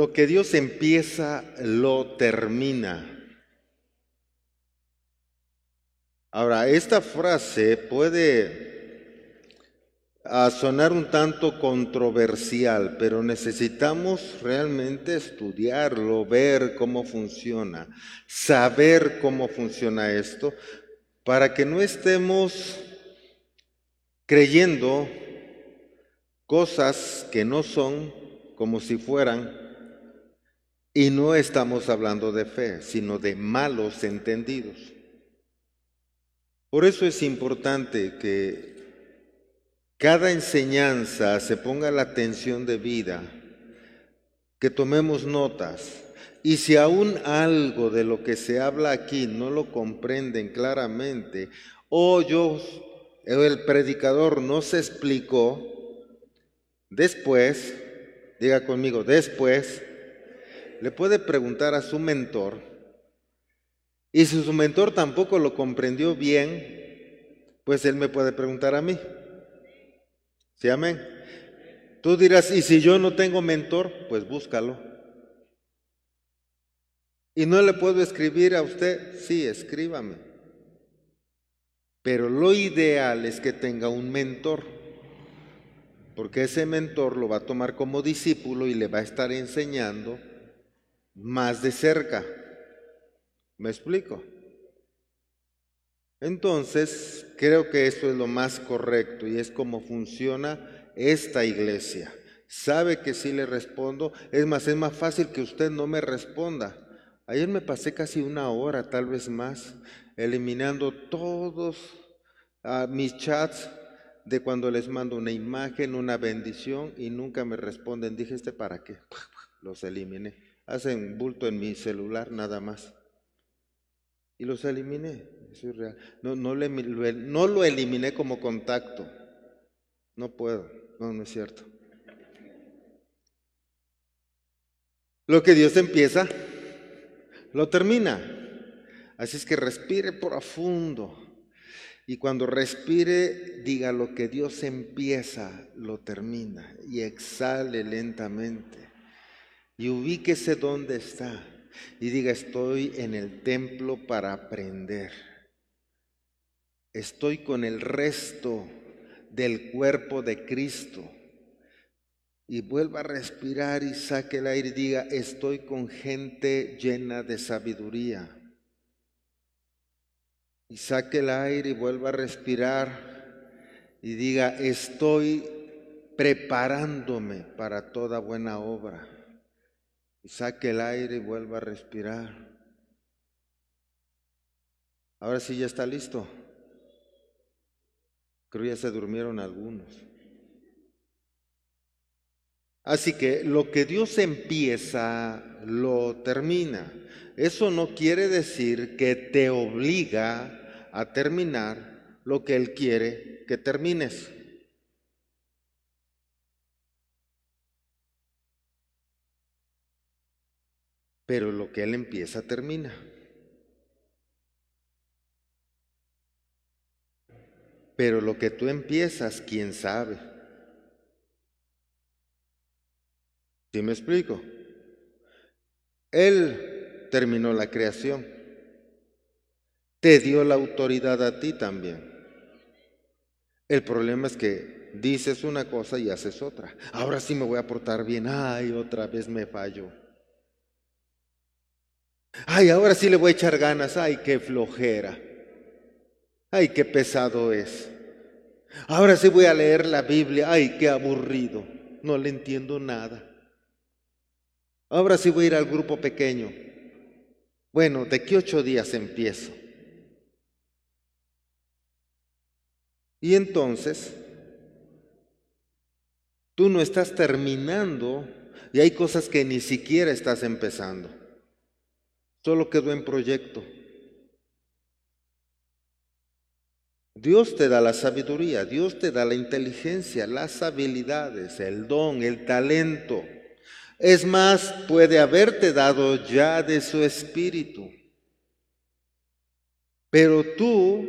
lo que Dios empieza, lo termina. Ahora, esta frase puede a sonar un tanto controversial, pero necesitamos realmente estudiarlo, ver cómo funciona, saber cómo funciona esto, para que no estemos creyendo cosas que no son como si fueran, y no estamos hablando de fe, sino de malos entendidos. Por eso es importante que cada enseñanza se ponga la atención de vida, que tomemos notas. Y si aún algo de lo que se habla aquí no lo comprenden claramente, o yo, el predicador no se explicó, después, diga conmigo, después, le puede preguntar a su mentor, y si su mentor tampoco lo comprendió bien, pues él me puede preguntar a mí. ¿Sí, amén? Tú dirás, ¿y si yo no tengo mentor? Pues búscalo. ¿Y no le puedo escribir a usted? Sí, escríbame. Pero lo ideal es que tenga un mentor, porque ese mentor lo va a tomar como discípulo y le va a estar enseñando más de cerca. ¿Me explico? Entonces, creo que esto es lo más correcto y es como funciona esta iglesia. Sabe que sí le respondo. Es más, es más fácil que usted no me responda. Ayer me pasé casi una hora, tal vez más, eliminando todos ah, mis chats de cuando les mando una imagen, una bendición y nunca me responden. Dije, ¿este para qué? Los eliminé. Hacen bulto en mi celular nada más. Y los eliminé. Es no, no lo eliminé como contacto. No puedo. No, no es cierto. Lo que Dios empieza, lo termina. Así es que respire profundo. Y cuando respire, diga lo que Dios empieza, lo termina. Y exhale lentamente. Y ubíquese donde está. Y diga, estoy en el templo para aprender estoy con el resto del cuerpo de Cristo. Y vuelva a respirar y saque el aire y diga, estoy con gente llena de sabiduría. Y saque el aire y vuelva a respirar y diga, estoy preparándome para toda buena obra. Saque el aire y vuelva a respirar. Ahora sí ya está listo. Creo ya se durmieron algunos. Así que lo que Dios empieza, lo termina. Eso no quiere decir que te obliga a terminar lo que Él quiere que termines. Pero lo que Él empieza, termina. Pero lo que tú empiezas, quién sabe. ¿Sí me explico? Él terminó la creación. Te dio la autoridad a ti también. El problema es que dices una cosa y haces otra. Ahora sí me voy a portar bien. Ay, otra vez me fallo. Ay, ahora sí le voy a echar ganas. Ay, qué flojera. Ay, qué pesado es. Ahora sí voy a leer la Biblia. Ay, qué aburrido. No le entiendo nada. Ahora sí voy a ir al grupo pequeño. Bueno, ¿de qué ocho días empiezo? Y entonces, tú no estás terminando y hay cosas que ni siquiera estás empezando. Solo quedó en proyecto. Dios te da la sabiduría, Dios te da la inteligencia, las habilidades, el don, el talento. Es más, puede haberte dado ya de su espíritu. Pero tú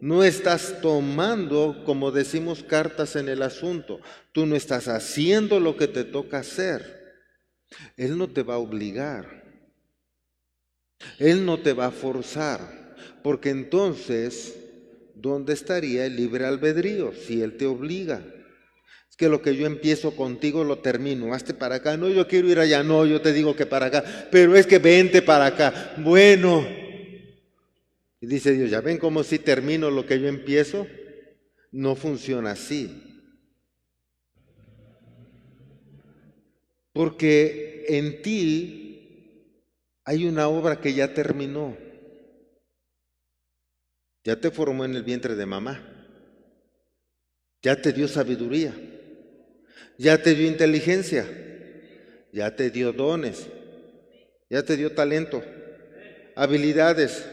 no estás tomando, como decimos, cartas en el asunto. Tú no estás haciendo lo que te toca hacer. Él no te va a obligar. Él no te va a forzar. Porque entonces, ¿dónde estaría el libre albedrío si Él te obliga? Es que lo que yo empiezo contigo lo termino. Hazte para acá. No, yo quiero ir allá. No, yo te digo que para acá. Pero es que vente para acá. Bueno. Y dice Dios, ¿ya ven cómo si termino lo que yo empiezo? No funciona así. Porque en ti hay una obra que ya terminó. Ya te formó en el vientre de mamá. Ya te dio sabiduría. Ya te dio inteligencia. Ya te dio dones. Ya te dio talento. Habilidades.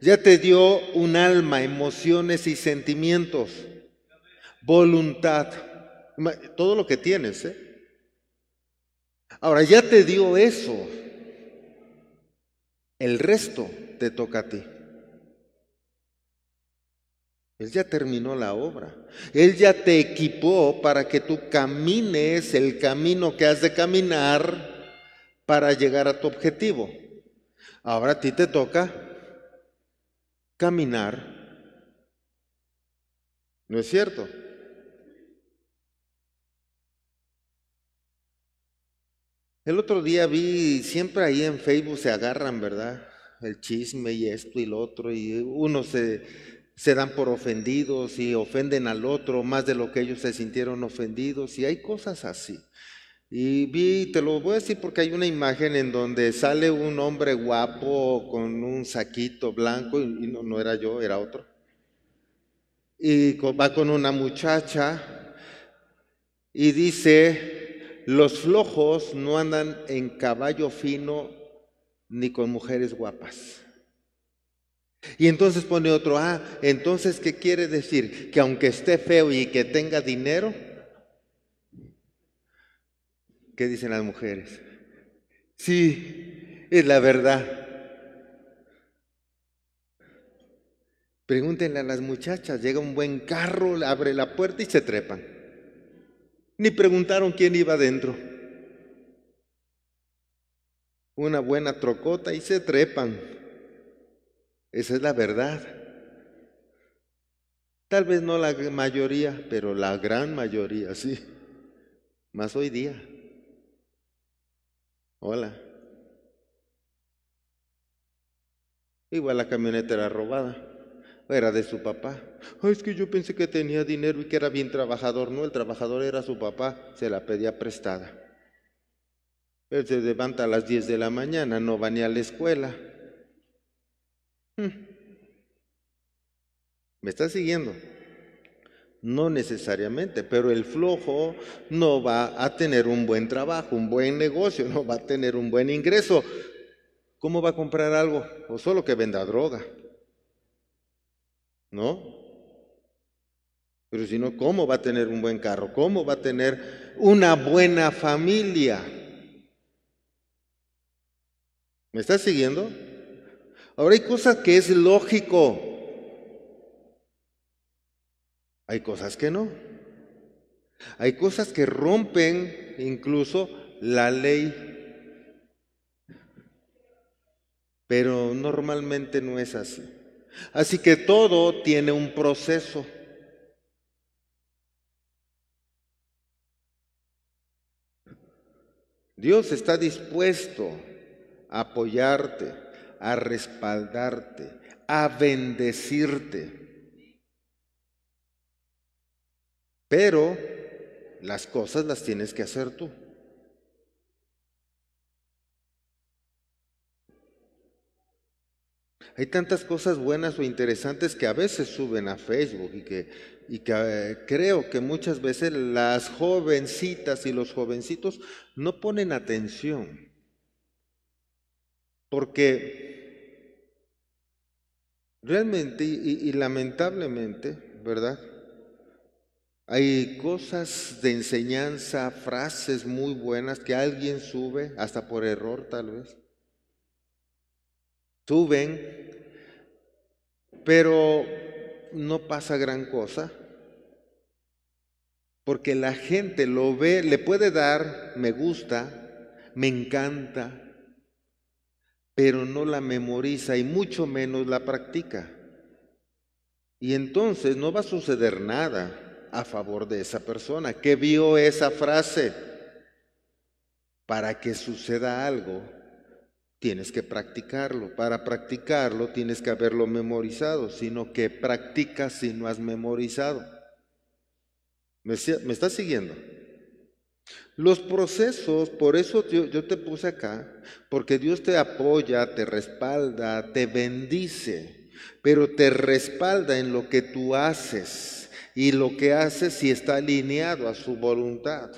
Ya te dio un alma, emociones y sentimientos. Voluntad todo lo que tienes. ¿eh? Ahora, ya te dio eso. El resto te toca a ti. Él ya terminó la obra. Él ya te equipó para que tú camines el camino que has de caminar para llegar a tu objetivo. Ahora a ti te toca caminar. ¿No es cierto? El otro día vi, siempre ahí en Facebook se agarran, ¿verdad? El chisme y esto y lo otro, y unos se, se dan por ofendidos y ofenden al otro más de lo que ellos se sintieron ofendidos, y hay cosas así. Y vi, te lo voy a decir porque hay una imagen en donde sale un hombre guapo con un saquito blanco, y no, no era yo, era otro. Y va con una muchacha y dice, los flojos no andan en caballo fino ni con mujeres guapas. Y entonces pone otro, ah, entonces, ¿qué quiere decir? Que aunque esté feo y que tenga dinero, ¿qué dicen las mujeres? Sí, es la verdad. Pregúntenle a las muchachas, llega un buen carro, abre la puerta y se trepan ni preguntaron quién iba adentro. Una buena trocota y se trepan. Esa es la verdad. Tal vez no la mayoría, pero la gran mayoría, sí. Más hoy día. Hola. Igual la camioneta era robada era de su papá. es que yo pensé que tenía dinero y que era bien trabajador. No, el trabajador era su papá, se la pedía prestada. Él se levanta a las 10 de la mañana, no va ni a la escuela. Hmm. ¿Me está siguiendo? No necesariamente, pero el flojo no va a tener un buen trabajo, un buen negocio, no va a tener un buen ingreso. ¿Cómo va a comprar algo? O solo que venda droga. ¿No? Pero si no, ¿cómo va a tener un buen carro? ¿Cómo va a tener una buena familia? ¿Me estás siguiendo? Ahora hay cosas que es lógico. Hay cosas que no. Hay cosas que rompen incluso la ley. Pero normalmente no es así. Así que todo tiene un proceso. Dios está dispuesto a apoyarte, a respaldarte, a bendecirte. Pero las cosas las tienes que hacer tú. Hay tantas cosas buenas o interesantes que a veces suben a Facebook y que, y que eh, creo que muchas veces las jovencitas y los jovencitos no ponen atención. Porque realmente y, y lamentablemente, ¿verdad? Hay cosas de enseñanza, frases muy buenas que alguien sube, hasta por error tal vez pero no pasa gran cosa. Porque la gente lo ve, le puede dar me gusta, me encanta, pero no la memoriza y mucho menos la practica. Y entonces no va a suceder nada a favor de esa persona que vio esa frase. Para que suceda algo, tienes que practicarlo. Para practicarlo tienes que haberlo memorizado, sino que practicas si no has memorizado. ¿Me, estás siguiendo? Los procesos, por eso yo, yo, te puse acá, porque Dios te apoya, te respalda, te bendice, pero te respalda en lo que tú haces y lo que haces si está alineado a su voluntad.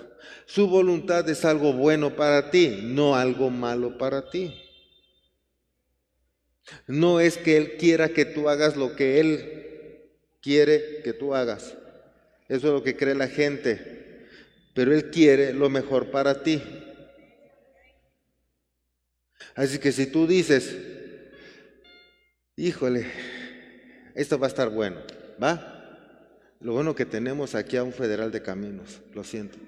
Su voluntad es algo bueno para ti, no algo malo para ti. No es que Él quiera que tú hagas lo que Él quiere que tú hagas. Eso es lo que cree la gente. Pero Él quiere lo mejor para ti. Así que si tú dices, híjole, esto va a estar bueno, ¿va? Lo bueno que tenemos aquí a un federal de caminos, lo siento.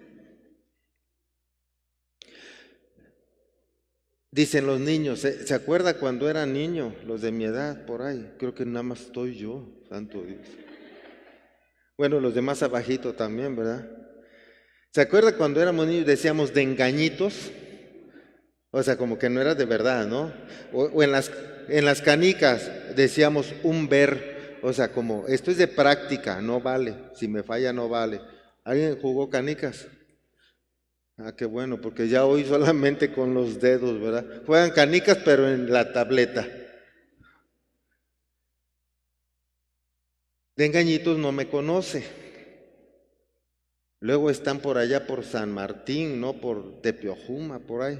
Dicen los niños, ¿se, acuerda cuando era niño? Los de mi edad, por ahí. Creo que nada más estoy yo, santo Dios. Bueno, los demás abajito también, ¿verdad? ¿Se acuerda cuando éramos niños decíamos de engañitos? O sea, como que no era de verdad, ¿no? O, en, las, en las canicas decíamos un ver, o sea, como esto es de práctica, no vale, si me falla no vale. ¿Alguien jugó canicas? Ah, qué bueno, porque ya hoy solamente con los dedos, ¿verdad? Juegan canicas, pero en la tableta. De engañitos no me conoce. Luego están por allá por San Martín, no por Tepeojuma, por ahí.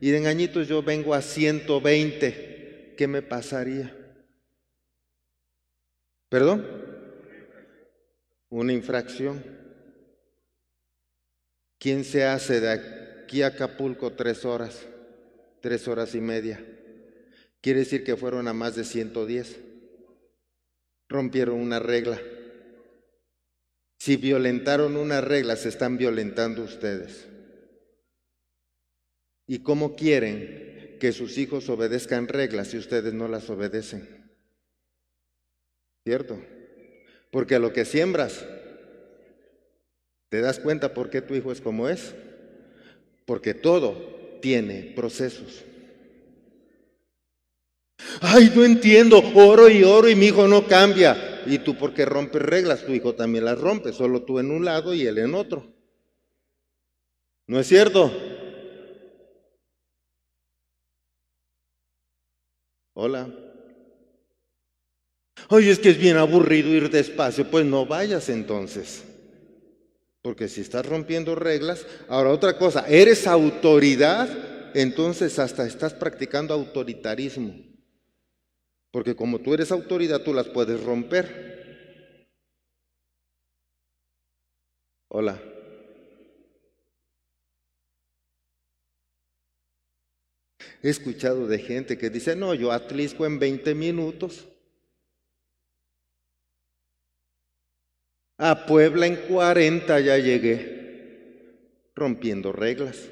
Y de engañitos yo vengo a 120. ¿Qué me pasaría? ¿Perdón? Una infracción. ¿Quién se hace de aquí a Acapulco tres horas, tres horas y media? Quiere decir que fueron a más de 110. Rompieron una regla. Si violentaron una regla, se están violentando ustedes. ¿Y cómo quieren que sus hijos obedezcan reglas si ustedes no las obedecen? ¿Cierto? Porque lo que siembras, ¿Te das cuenta por qué tu hijo es como es? Porque todo tiene procesos. Ay, no entiendo, oro y oro y mi hijo no cambia. Y tú porque rompes reglas, tu hijo también las rompe, solo tú en un lado y él en otro. ¿No es cierto? Hola. Oye, es que es bien aburrido ir despacio, pues no vayas entonces. Porque si estás rompiendo reglas, ahora otra cosa, eres autoridad, entonces hasta estás practicando autoritarismo. Porque como tú eres autoridad, tú las puedes romper. Hola. He escuchado de gente que dice, no, yo atlisco en 20 minutos. A Puebla en 40 ya llegué, rompiendo reglas.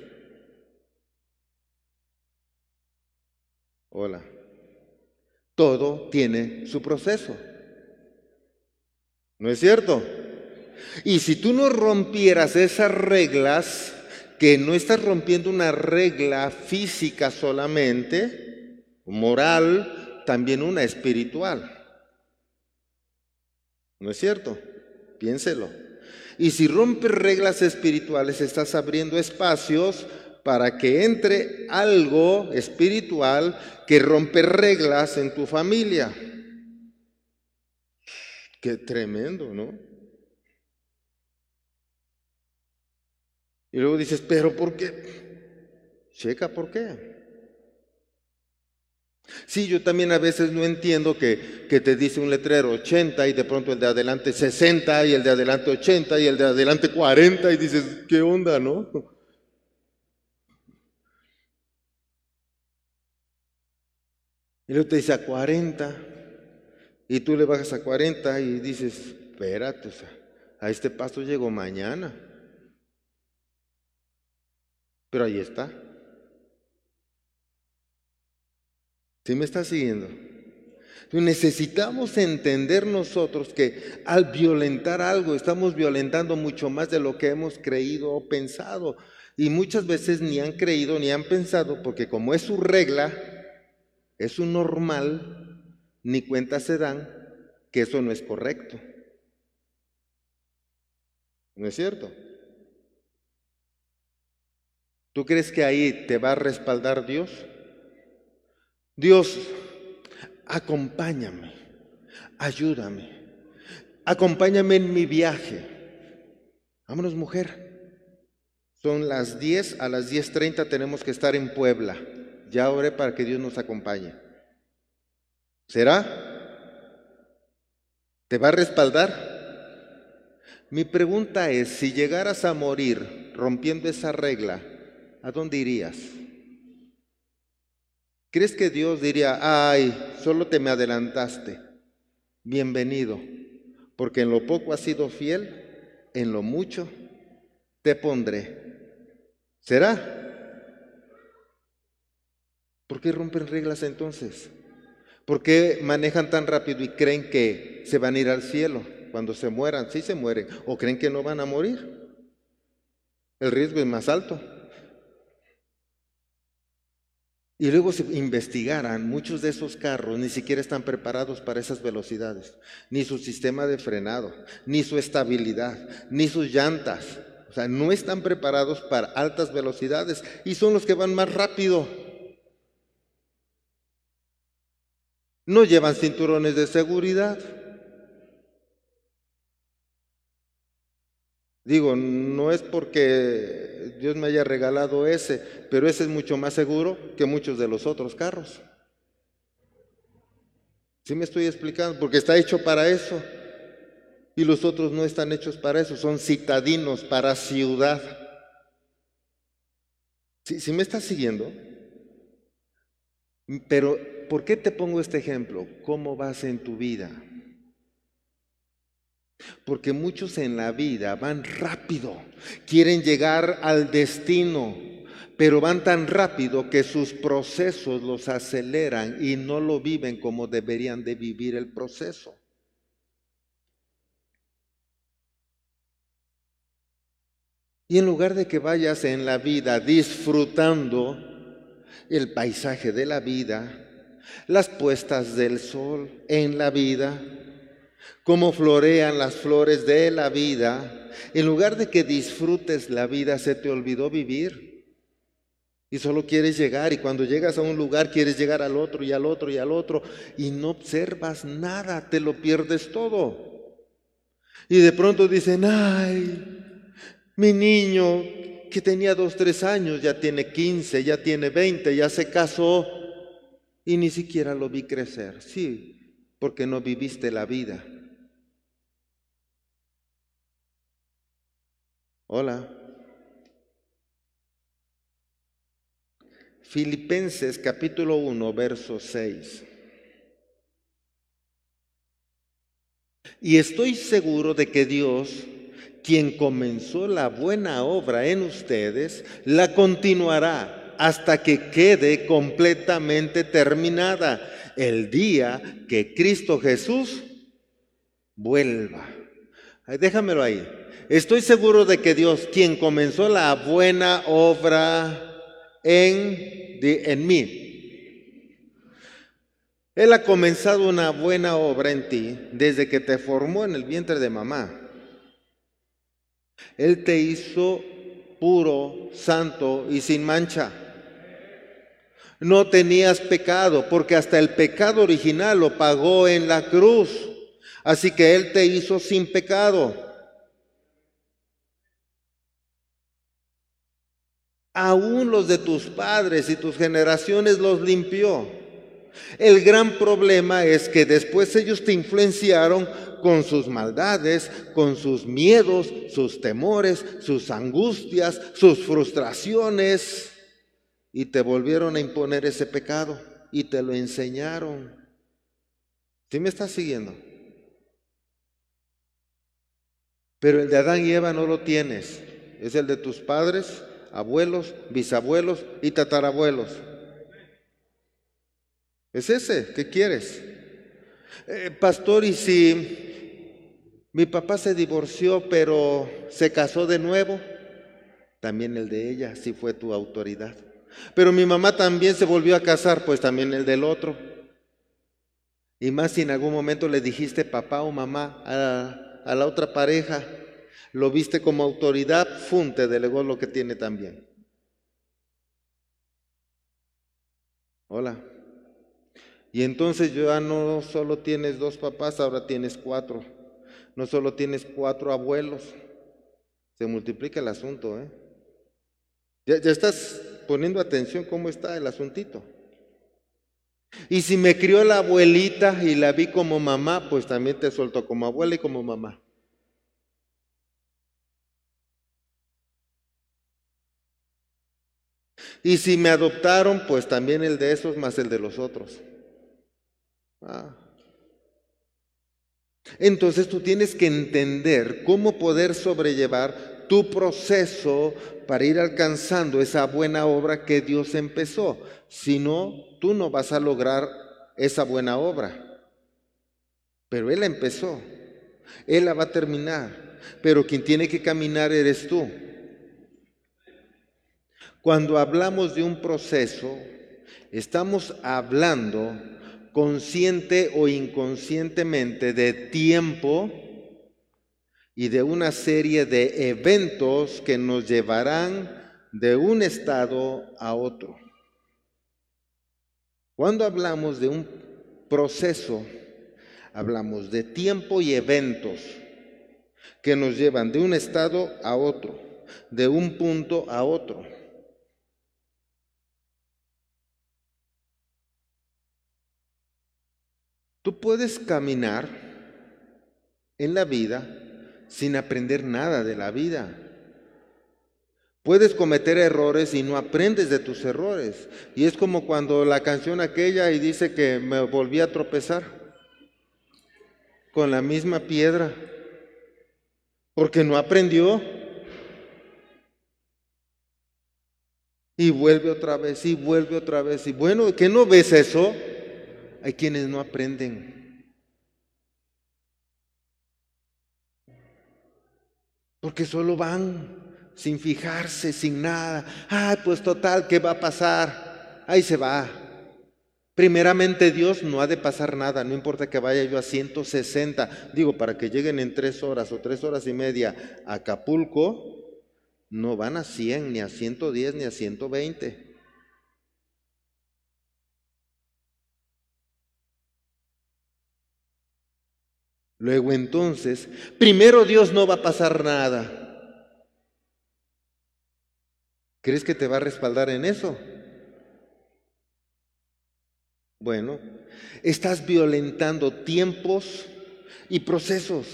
Hola. Todo tiene su proceso. ¿No es cierto? Y si tú no rompieras esas reglas, que no estás rompiendo una regla física solamente, moral, también una espiritual. ¿No es cierto? Piénselo. Y si rompes reglas espirituales, estás abriendo espacios para que entre algo espiritual que rompe reglas en tu familia. Qué tremendo, ¿no? Y luego dices, pero ¿por qué? Checa por qué. Sí, yo también a veces no entiendo que, te dice un letrero 80 y de pronto el de adelante 60 y el de adelante 80 y el de adelante 40 y dices, ¿qué onda, no? Y luego te dice a 40 y tú le bajas a 40 y dices, espérate, A este paso llegó mañana. Pero ahí está. ¿Sí me está siguiendo? Necesitamos entender nosotros que al violentar algo estamos violentando mucho más de lo que hemos creído o pensado. Y muchas veces ni han creído ni han pensado porque como es su regla, es su normal, ni cuenta se dan que eso no es correcto. ¿No es cierto? ¿Tú crees que ahí te va a respaldar Dios? Dios, acompáñame, ayúdame, acompáñame en mi viaje. Vámonos, mujer. Son las 10, a las 10.30 tenemos que estar en Puebla. Ya oré para que Dios nos acompañe. ¿Será? ¿Te va a respaldar? Mi pregunta es, si llegaras a morir rompiendo esa regla, ¿a dónde irías? ¿Crees que Dios diría, ay, solo te me adelantaste? Bienvenido, porque en lo poco has sido fiel, en lo mucho te pondré. ¿Será? ¿Por qué rompen reglas entonces? ¿Por qué manejan tan rápido y creen que se van a ir al cielo cuando se mueran? Sí se mueren. ¿O creen que no van a morir? El riesgo es más alto. Y luego se investigaran, muchos de esos carros ni siquiera están preparados para esas velocidades, ni su sistema de frenado, ni su estabilidad, ni sus llantas. O sea, no están preparados para altas velocidades y son los que van más rápido. No llevan cinturones de seguridad. Digo, no es porque Dios me haya regalado ese, pero ese es mucho más seguro que muchos de los otros carros. ¿Sí me estoy explicando? Porque está hecho para eso. Y los otros no están hechos para eso, son citadinos para ciudad. ¿Sí, me estás siguiendo? Pero, ¿por qué te pongo este ejemplo? ¿Cómo vas en tu vida? Porque muchos en la vida van rápido, quieren llegar al destino, pero van tan rápido que sus procesos los aceleran y no lo viven como deberían de vivir el proceso. Y en lugar de que vayas en la vida disfrutando el paisaje de la vida, las puestas del sol en la vida, cómo florean las flores de la vida, en lugar de que disfrutes la vida, se te olvidó vivir. Y solo quieres llegar y cuando llegas a un lugar quieres llegar al otro y al otro y al otro y no observas nada, te lo pierdes todo. Y de pronto dicen, ay, mi niño que tenía dos, tres años ya tiene quince, ya tiene veinte, ya se casó y ni siquiera lo vi crecer. Sí, porque no viviste la vida. Hola. Filipenses capítulo 1, verso 6. Y estoy seguro de que Dios, quien comenzó la buena obra en ustedes, la continuará hasta que quede completamente terminada el día que Cristo Jesús vuelva. Déjamelo ahí. Estoy seguro de que Dios, quien comenzó la buena obra en, en mí, Él ha comenzado una buena obra en ti desde que te formó en el vientre de mamá. Él te hizo puro, santo y sin mancha. No tenías pecado, porque hasta el pecado original lo pagó en la cruz. Así que Él te hizo sin pecado. Aún los de tus padres y tus generaciones los limpió. El gran problema es que después ellos te influenciaron con sus maldades, con sus miedos, sus temores, sus angustias, sus frustraciones, y te volvieron a imponer ese pecado y te lo enseñaron. ¿Sí me estás siguiendo? Pero el de Adán y Eva no lo tienes. Es el de tus padres, abuelos, bisabuelos y tatarabuelos. Es ese, ¿qué quieres? Eh, pastor, ¿y si mi papá se divorció pero se casó de nuevo? También el de ella, si fue tu autoridad. Pero mi mamá también se volvió a casar, pues también el del otro. Y más si en algún momento le dijiste papá o mamá a, a la otra pareja, lo viste como autoridad, funte delegó lo que tiene también. Hola. Y entonces ya no solo tienes dos papás, ahora tienes cuatro. No solo tienes cuatro abuelos. Se multiplica el asunto, ¿eh? Ya, ya estás poniendo atención cómo está el asuntito. Y si me crió la abuelita y la vi como mamá, pues también te suelto como abuela y como mamá. Y si me adoptaron, pues también el de esos más el de los otros. Ah. Entonces tú tienes que entender cómo poder sobrellevar tu proceso para ir alcanzando esa buena obra que Dios empezó. Si no, tú no vas a lograr esa buena obra. Pero Él la empezó. Él la va a terminar. Pero quien tiene que caminar eres tú. Cuando hablamos de un proceso, estamos hablando consciente o inconscientemente de tiempo y de una serie de eventos que nos llevarán de un estado a otro. Cuando hablamos de un proceso, hablamos de tiempo y eventos que nos llevan de un estado a otro, de un punto a otro. Tú puedes caminar en la vida sin aprender nada de la vida. Puedes cometer errores y no aprendes de tus errores. Y es como cuando la canción aquella y dice que me volví a tropezar con la misma piedra, porque no aprendió. Y vuelve otra vez, y vuelve otra vez. Y bueno, ¿qué no ves eso? Hay quienes no aprenden. Porque solo van sin fijarse, sin nada. Ay, pues total, ¿qué va a pasar? Ahí se va. Primeramente Dios no ha de pasar nada, no importa que vaya yo a 160, digo, para que lleguen en tres horas o tres horas y media a Acapulco, no van a 100, ni a 110, ni a 120. Luego entonces, primero Dios no va a pasar nada. ¿Crees que te va a respaldar en eso? Bueno, estás violentando tiempos y procesos.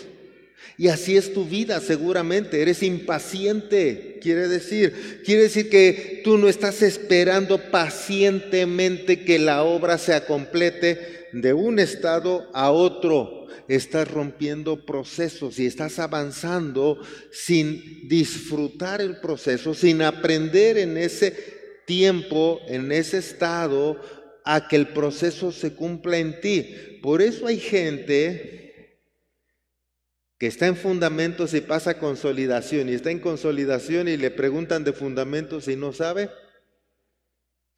Y así es tu vida, seguramente. Eres impaciente, quiere decir. Quiere decir que tú no estás esperando pacientemente que la obra se complete de un estado a otro estás rompiendo procesos y estás avanzando sin disfrutar el proceso, sin aprender en ese tiempo, en ese estado, a que el proceso se cumpla en ti. Por eso hay gente que está en fundamentos y pasa a consolidación, y está en consolidación y le preguntan de fundamentos y no sabe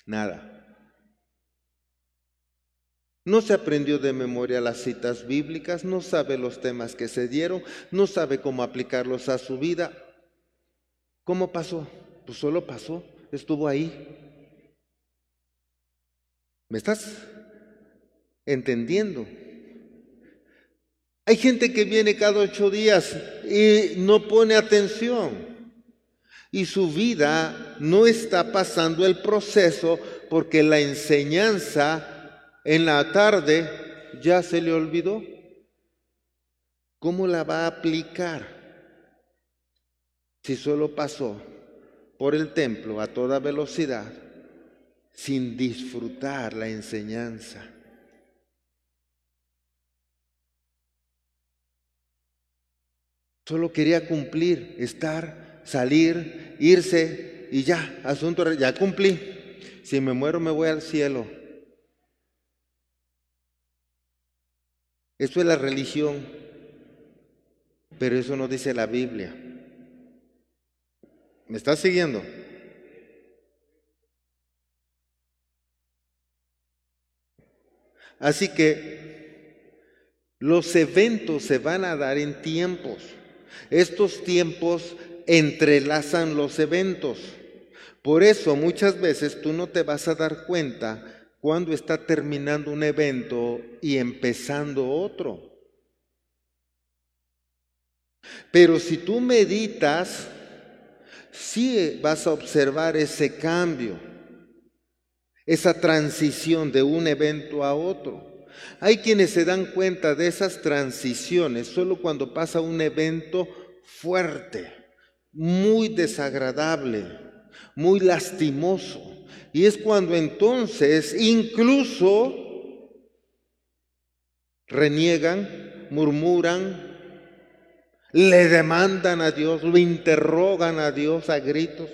nada. No se aprendió de memoria las citas bíblicas, no sabe los temas que se dieron, no sabe cómo aplicarlos a su vida. ¿Cómo pasó? Pues solo pasó, estuvo ahí. ¿Me estás entendiendo? Hay gente que viene cada ocho días y no pone atención. Y su vida no está pasando el proceso porque la enseñanza en la tarde ya se le olvidó. ¿Cómo la va a aplicar si solo pasó por el templo a toda velocidad sin disfrutar la enseñanza? Solo quería cumplir, estar, salir, irse y ya, asunto, ya cumplí. Si me muero me voy al cielo. Eso es la religión, pero eso no dice la Biblia. ¿Me estás siguiendo? Así que los eventos se van a dar en tiempos. Estos tiempos entrelazan los eventos. Por eso muchas veces tú no te vas a dar cuenta cuando está terminando un evento y empezando otro. Pero si tú meditas, sí vas a observar ese cambio esa transición de un evento a otro. Hay quienes se dan cuenta de esas transiciones solo cuando pasa un evento fuerte, muy desagradable, muy lastimoso. Y es cuando entonces incluso reniegan, murmuran, le demandan a Dios, lo interrogan a Dios a gritos.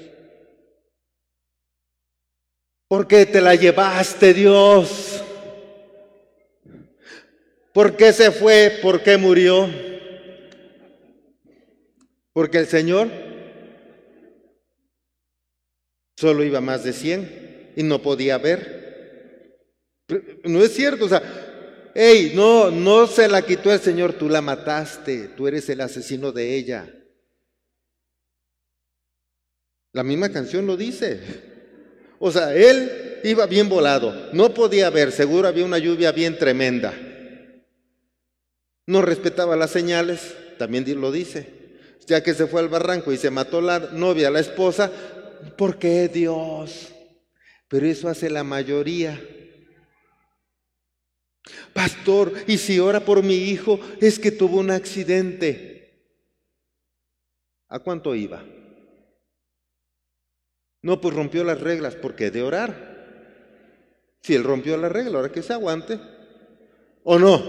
¿Por qué te la llevaste, Dios? ¿Por qué se fue? ¿Por qué murió? Porque el Señor solo iba más de 100 y no podía ver. No es cierto, o sea, hey, no, no se la quitó el Señor, tú la mataste, tú eres el asesino de ella. La misma canción lo dice. O sea, él iba bien volado, no podía ver, seguro había una lluvia bien tremenda. No respetaba las señales, también lo dice. Ya que se fue al barranco y se mató la novia, la esposa, ¿por qué Dios? Pero eso hace la mayoría. Pastor, ¿y si ora por mi hijo? Es que tuvo un accidente. ¿A cuánto iba? No, pues rompió las reglas, porque de orar. Si él rompió la regla, ahora que se aguante. ¿O no?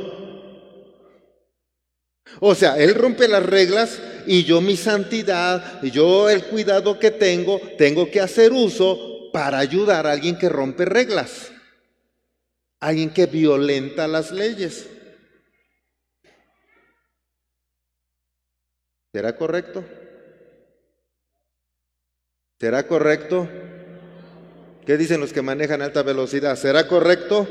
O sea, él rompe las reglas y yo mi santidad, y yo el cuidado que tengo, tengo que hacer uso para ayudar a alguien que rompe reglas. Alguien que violenta las leyes. ¿Será correcto? ¿Será correcto? ¿Qué dicen los que manejan alta velocidad? ¿Será correcto?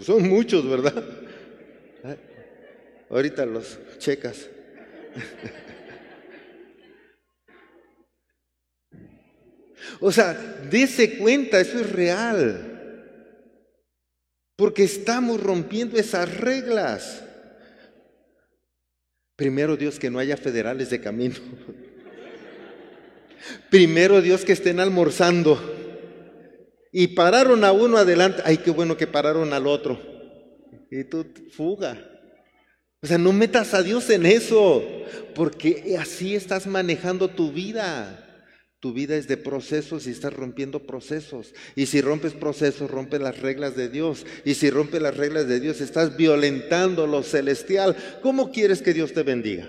Son muchos, ¿verdad? Ahorita los checas. O sea, dése cuenta, eso es real. Porque estamos rompiendo esas reglas. Primero Dios que no haya federales de camino. Primero Dios que estén almorzando. Y pararon a uno adelante. Ay, qué bueno que pararon al otro. Y tú fuga. O sea, no metas a Dios en eso, porque así estás manejando tu vida. Tu vida es de procesos y estás rompiendo procesos. Y si rompes procesos, rompes las reglas de Dios. Y si rompes las reglas de Dios, estás violentando lo celestial. ¿Cómo quieres que Dios te bendiga?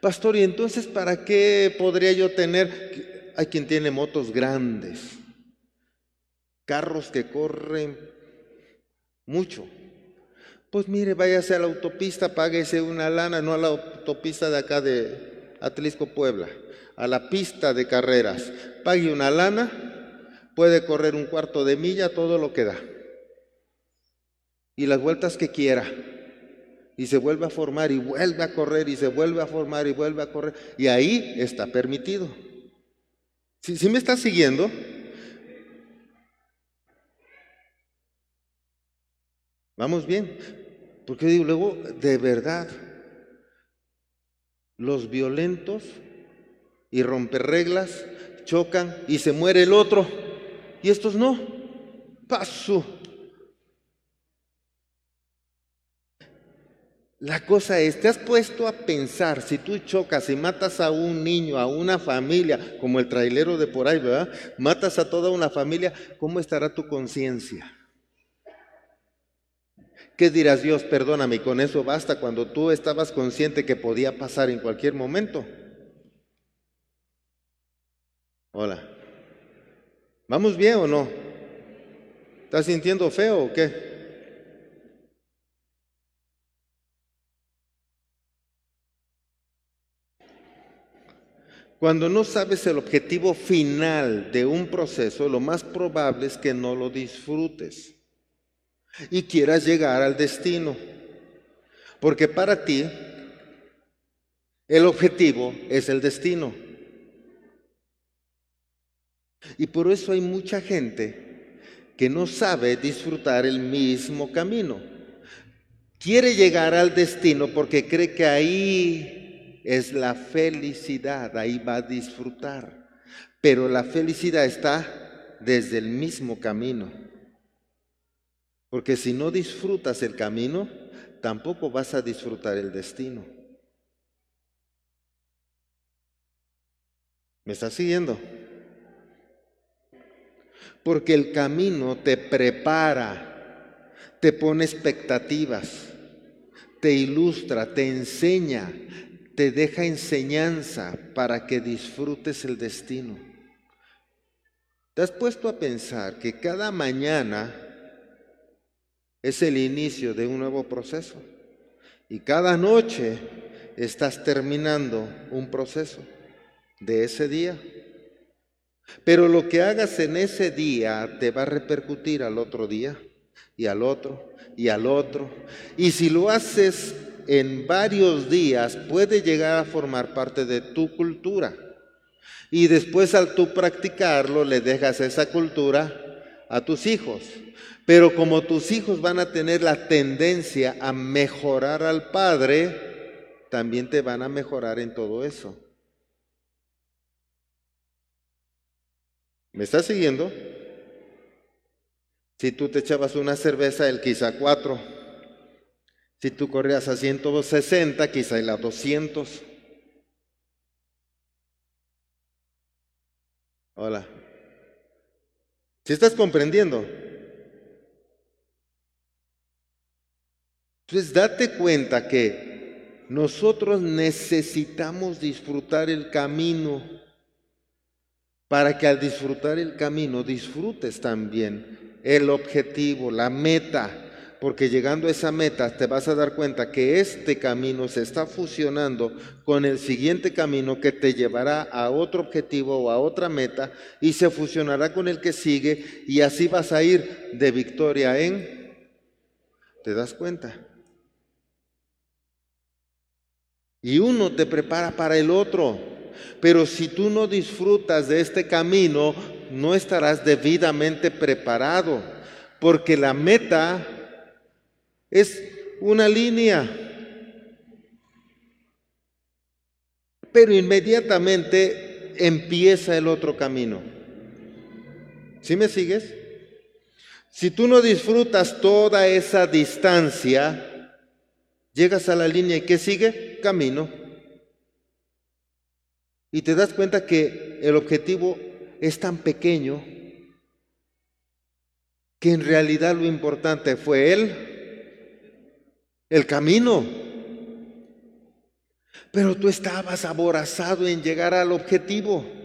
Pastor, ¿y entonces para qué podría yo tener? Hay quien tiene motos grandes, carros que corren mucho. Pues mire, váyase a la autopista, páguese una lana, no a la autopista de acá de, Atlisco Puebla, a la pista de carreras, pague una lana, puede correr un cuarto de milla, todo lo que da. Y las vueltas que quiera. Y se vuelve a formar y vuelve a correr y se vuelve a formar y vuelve a correr. Y ahí está permitido. Si me está siguiendo? Vamos bien. Porque digo, luego, de verdad, los violentos y romper reglas chocan y se muere el otro. Y estos no. Paso. La cosa es, te has puesto a pensar, si tú chocas y matas a un niño, a una familia, como el trailero de por ahí, ¿verdad? Matas a toda una familia, ¿cómo estará tu conciencia? ¿Qué dirás Dios? Perdóname, y con eso basta cuando tú estabas consciente que podía pasar en cualquier momento. Hola. ¿Vamos bien o no? ¿Estás sintiendo feo o qué? Cuando no sabes el objetivo final de un proceso, lo más probable es que no lo disfrutes y quieras llegar al destino. Porque para ti el objetivo es el destino. Y por eso hay mucha gente que no sabe disfrutar el mismo camino. Quiere llegar al destino porque cree que ahí es la felicidad, ahí va a disfrutar. Pero la felicidad está desde el mismo camino. Porque si no disfrutas el camino, tampoco vas a disfrutar el destino. ¿Me estás siguiendo? Porque el camino te prepara, te pone expectativas, te ilustra, te enseña, te deja enseñanza para que disfrutes el destino. ¿Te has puesto a pensar que cada mañana es el inicio de un nuevo proceso? Y cada noche estás terminando un proceso de ese día. Pero lo que hagas en ese día te va a repercutir al otro día y al otro y al otro. Y si lo haces en varios días puede llegar a formar parte de tu cultura. Y después al tú practicarlo le dejas esa cultura a tus hijos. Pero como tus hijos van a tener la tendencia a mejorar al padre, también te van a mejorar en todo eso. ¿Me estás siguiendo? Si tú te echabas una cerveza, él quizá cuatro. Si tú corrías a 160, quizá en la 200. Hola. ¿Si estás comprendiendo? Entonces date cuenta que nosotros necesitamos disfrutar el camino para que al disfrutar el camino disfrutes también el objetivo, la meta porque llegando a esa meta te vas a dar cuenta que este camino se está fusionando con el siguiente camino que te llevará a otro objetivo o a otra meta y se fusionará con el que sigue y así vas a ir de victoria en... ¿Te das cuenta? Y uno te prepara para el otro. Pero si tú no disfrutas de este camino, no estarás debidamente preparado. Porque la meta es una línea. Pero inmediatamente empieza el otro camino. ¿Sí me sigues? Si tú no disfrutas toda esa distancia, llegas a la línea y ¿qué sigue? Camino. Y te das cuenta que el objetivo es tan pequeño que en realidad lo importante fue él el camino. Pero tú estabas aborazado en llegar al objetivo.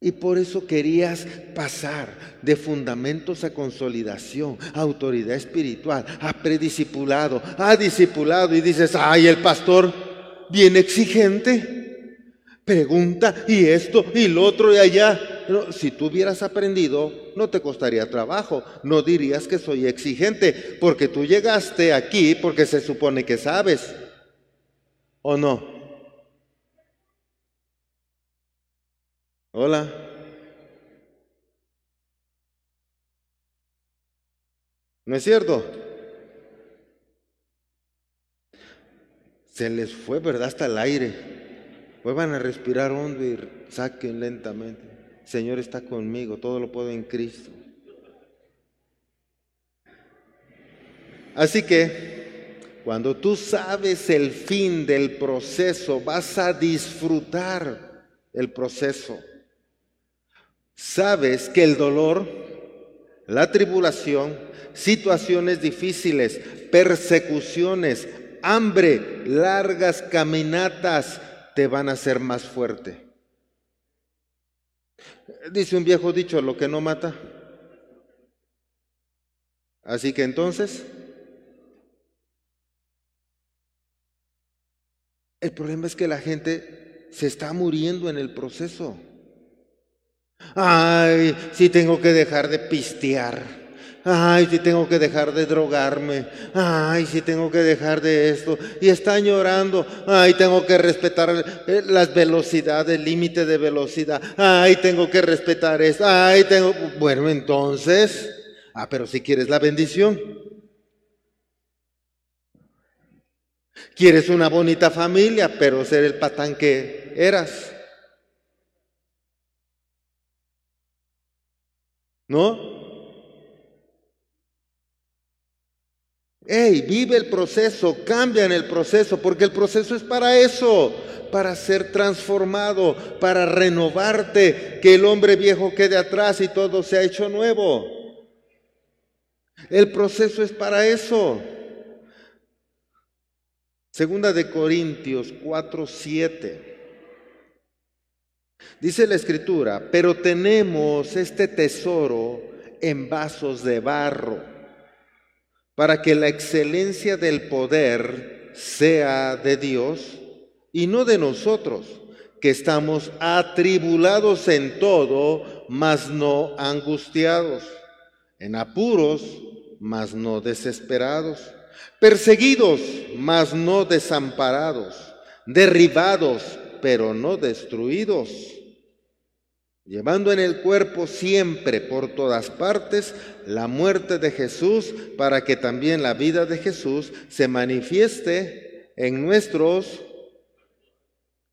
Y por eso querías pasar de fundamentos a consolidación, a autoridad espiritual, a prediscipulado, a discipulado. Y dices, ay, el pastor bien exigente. Pregunta y esto y lo otro y allá si tú hubieras aprendido, no te costaría trabajo, no dirías que soy exigente, porque tú llegaste aquí porque se supone que sabes, ¿o no? Hola. ¿No es cierto? Se les fue, ¿verdad? Hasta el aire. Vuelvan a respirar hondo y saquen lentamente. Señor está conmigo, todo lo puedo en Cristo. Así que cuando tú sabes el fin del proceso, vas a disfrutar el proceso. Sabes que el dolor, la tribulación, situaciones difíciles, persecuciones, hambre, largas caminatas te van a hacer más fuerte. Dice un viejo dicho, lo que no mata. Así que entonces, el problema es que la gente se está muriendo en el proceso. Ay, si tengo que dejar de pistear. Ay, si tengo que dejar de drogarme. Ay, si tengo que dejar de esto. Y están llorando. Ay, tengo que respetar eh, las velocidades, el límite de velocidad. Ay, tengo que respetar eso. Ay, tengo... Bueno, entonces... Ah, pero si quieres la bendición. Quieres una bonita familia, pero ser el patán que eras. ¿No? Hey, vive el proceso, cambia en el proceso, porque el proceso es para eso, para ser transformado, para renovarte, que el hombre viejo quede atrás y todo se ha hecho nuevo. El proceso es para eso. Segunda de Corintios 4, 7. Dice la escritura, pero tenemos este tesoro en vasos de barro, para que la excelencia del poder sea de Dios y no de nosotros, que estamos atribulados en todo, mas no angustiados, en apuros, mas no desesperados, perseguidos, mas no desamparados, derribados, pero no destruidos, llevando en el cuerpo siempre por todas partes la muerte de Jesús, para que también la vida de Jesús se manifieste en nuestros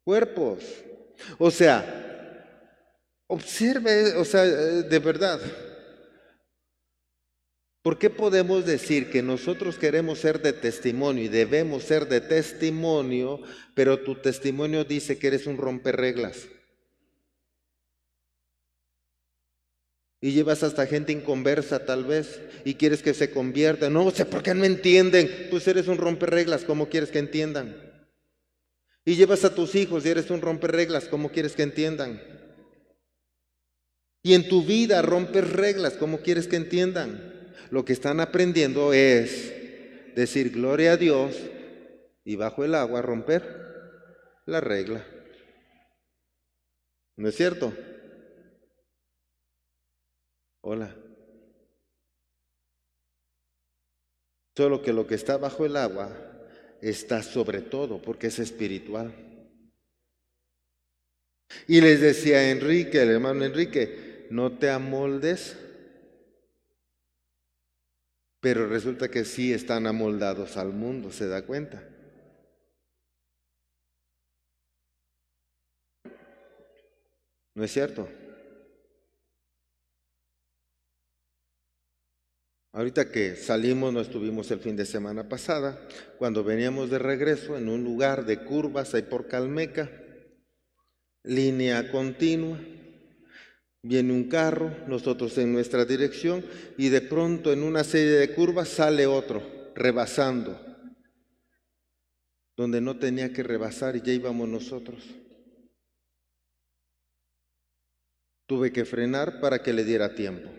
cuerpos. O sea, observe, o sea, de verdad, ¿Por qué podemos decir que nosotros queremos ser de testimonio y debemos ser de testimonio, pero tu testimonio dice que eres un romperreglas? Y llevas hasta gente inconversa tal vez y quieres que se convierta. No sé por qué no entienden. Pues eres un romperreglas, ¿cómo quieres que entiendan? Y llevas a tus hijos y eres un romperreglas, ¿cómo quieres que entiendan? Y en tu vida rompes reglas, ¿cómo quieres que entiendan? Lo que están aprendiendo es decir gloria a Dios y bajo el agua romper la regla. ¿No es cierto? Hola. Solo que lo que está bajo el agua está sobre todo porque es espiritual. Y les decía Enrique, el hermano Enrique, no te amoldes pero resulta que sí están amoldados al mundo, ¿se da cuenta? ¿No es cierto? Ahorita que salimos, no estuvimos el fin de semana pasada, cuando veníamos de regreso en un lugar de curvas ahí por Calmeca, línea continua, Viene un carro, nosotros en nuestra dirección, y de pronto en una serie de curvas sale otro, rebasando, donde no tenía que rebasar y ya íbamos nosotros. Tuve que frenar para que le diera tiempo.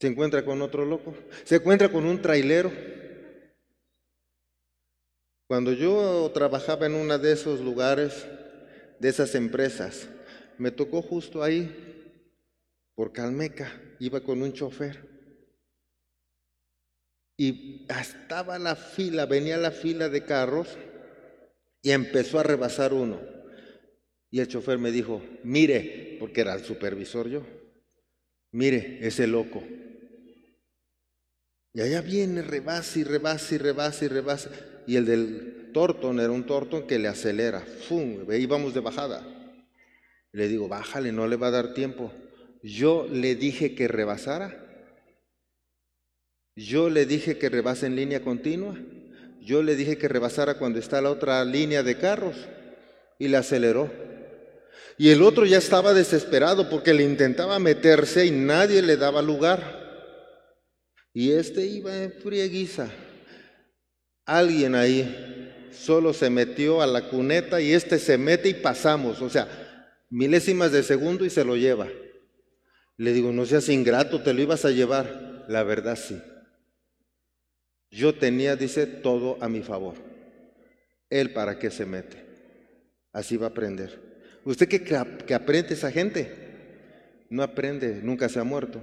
Se encuentra con otro loco, se encuentra con un trailero. Cuando yo trabajaba en uno de esos lugares, de esas empresas, me tocó justo ahí, por Calmeca, iba con un chofer. Y estaba la fila, venía la fila de carros y empezó a rebasar uno. Y el chofer me dijo, mire, porque era el supervisor yo, mire, ese loco. Y allá viene, rebasa y rebasa y rebasa y rebasa. Y el del tortón era un tortón que le acelera. ¡Fum! Íbamos de bajada. Le digo, bájale, no le va a dar tiempo. Yo le dije que rebasara. Yo le dije que rebase en línea continua. Yo le dije que rebasara cuando está la otra línea de carros y le aceleró. Y el otro ya estaba desesperado porque le intentaba meterse y nadie le daba lugar. Y este iba en frieguiza. Alguien ahí solo se metió a la cuneta y este se mete y pasamos. O sea, milésimas de segundo y se lo lleva. Le digo, no seas ingrato, te lo ibas a llevar. La verdad sí. Yo tenía, dice, todo a mi favor. Él para qué se mete. Así va a aprender. ¿Usted qué que aprende esa gente? No aprende, nunca se ha muerto.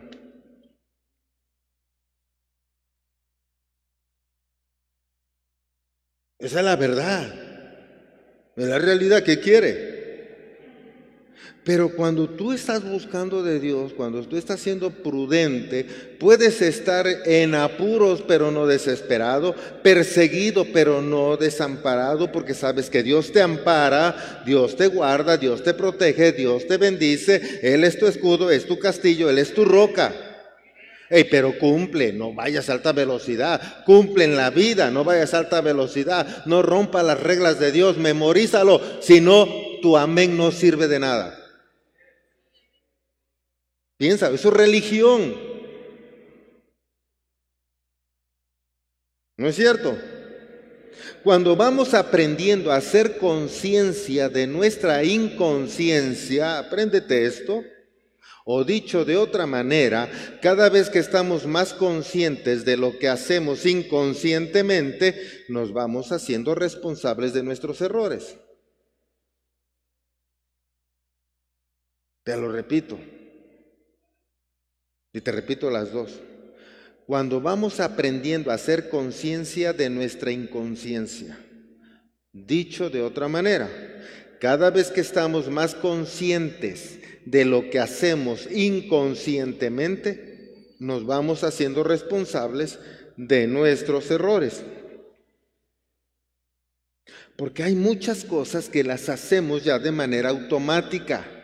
Esa es la verdad. Es la realidad que quiere. Pero cuando tú estás buscando de Dios, cuando tú estás siendo prudente, puedes estar en apuros pero no desesperado, perseguido pero no desamparado, porque sabes que Dios te ampara, Dios te guarda, Dios te protege, Dios te bendice, Él es tu escudo, es tu castillo, Él es tu roca. Hey, pero cumple, no vayas a alta velocidad, cumple en la vida, no vayas a alta velocidad, no rompa las reglas de Dios, memorízalo, si no, tu amén no sirve de nada. Piensa, eso es religión. ¿No es cierto? Cuando vamos aprendiendo a hacer conciencia de nuestra inconsciencia, apréndete esto, o dicho de otra manera, cada vez que estamos más conscientes de lo que hacemos inconscientemente, nos vamos haciendo responsables de nuestros errores. Te lo repito, y te repito las dos. Cuando vamos aprendiendo a hacer conciencia de nuestra inconsciencia. Dicho de otra manera, cada vez que estamos más conscientes de lo que hacemos inconscientemente, nos vamos haciendo responsables de nuestros errores. Porque hay muchas cosas que las hacemos ya de manera automática.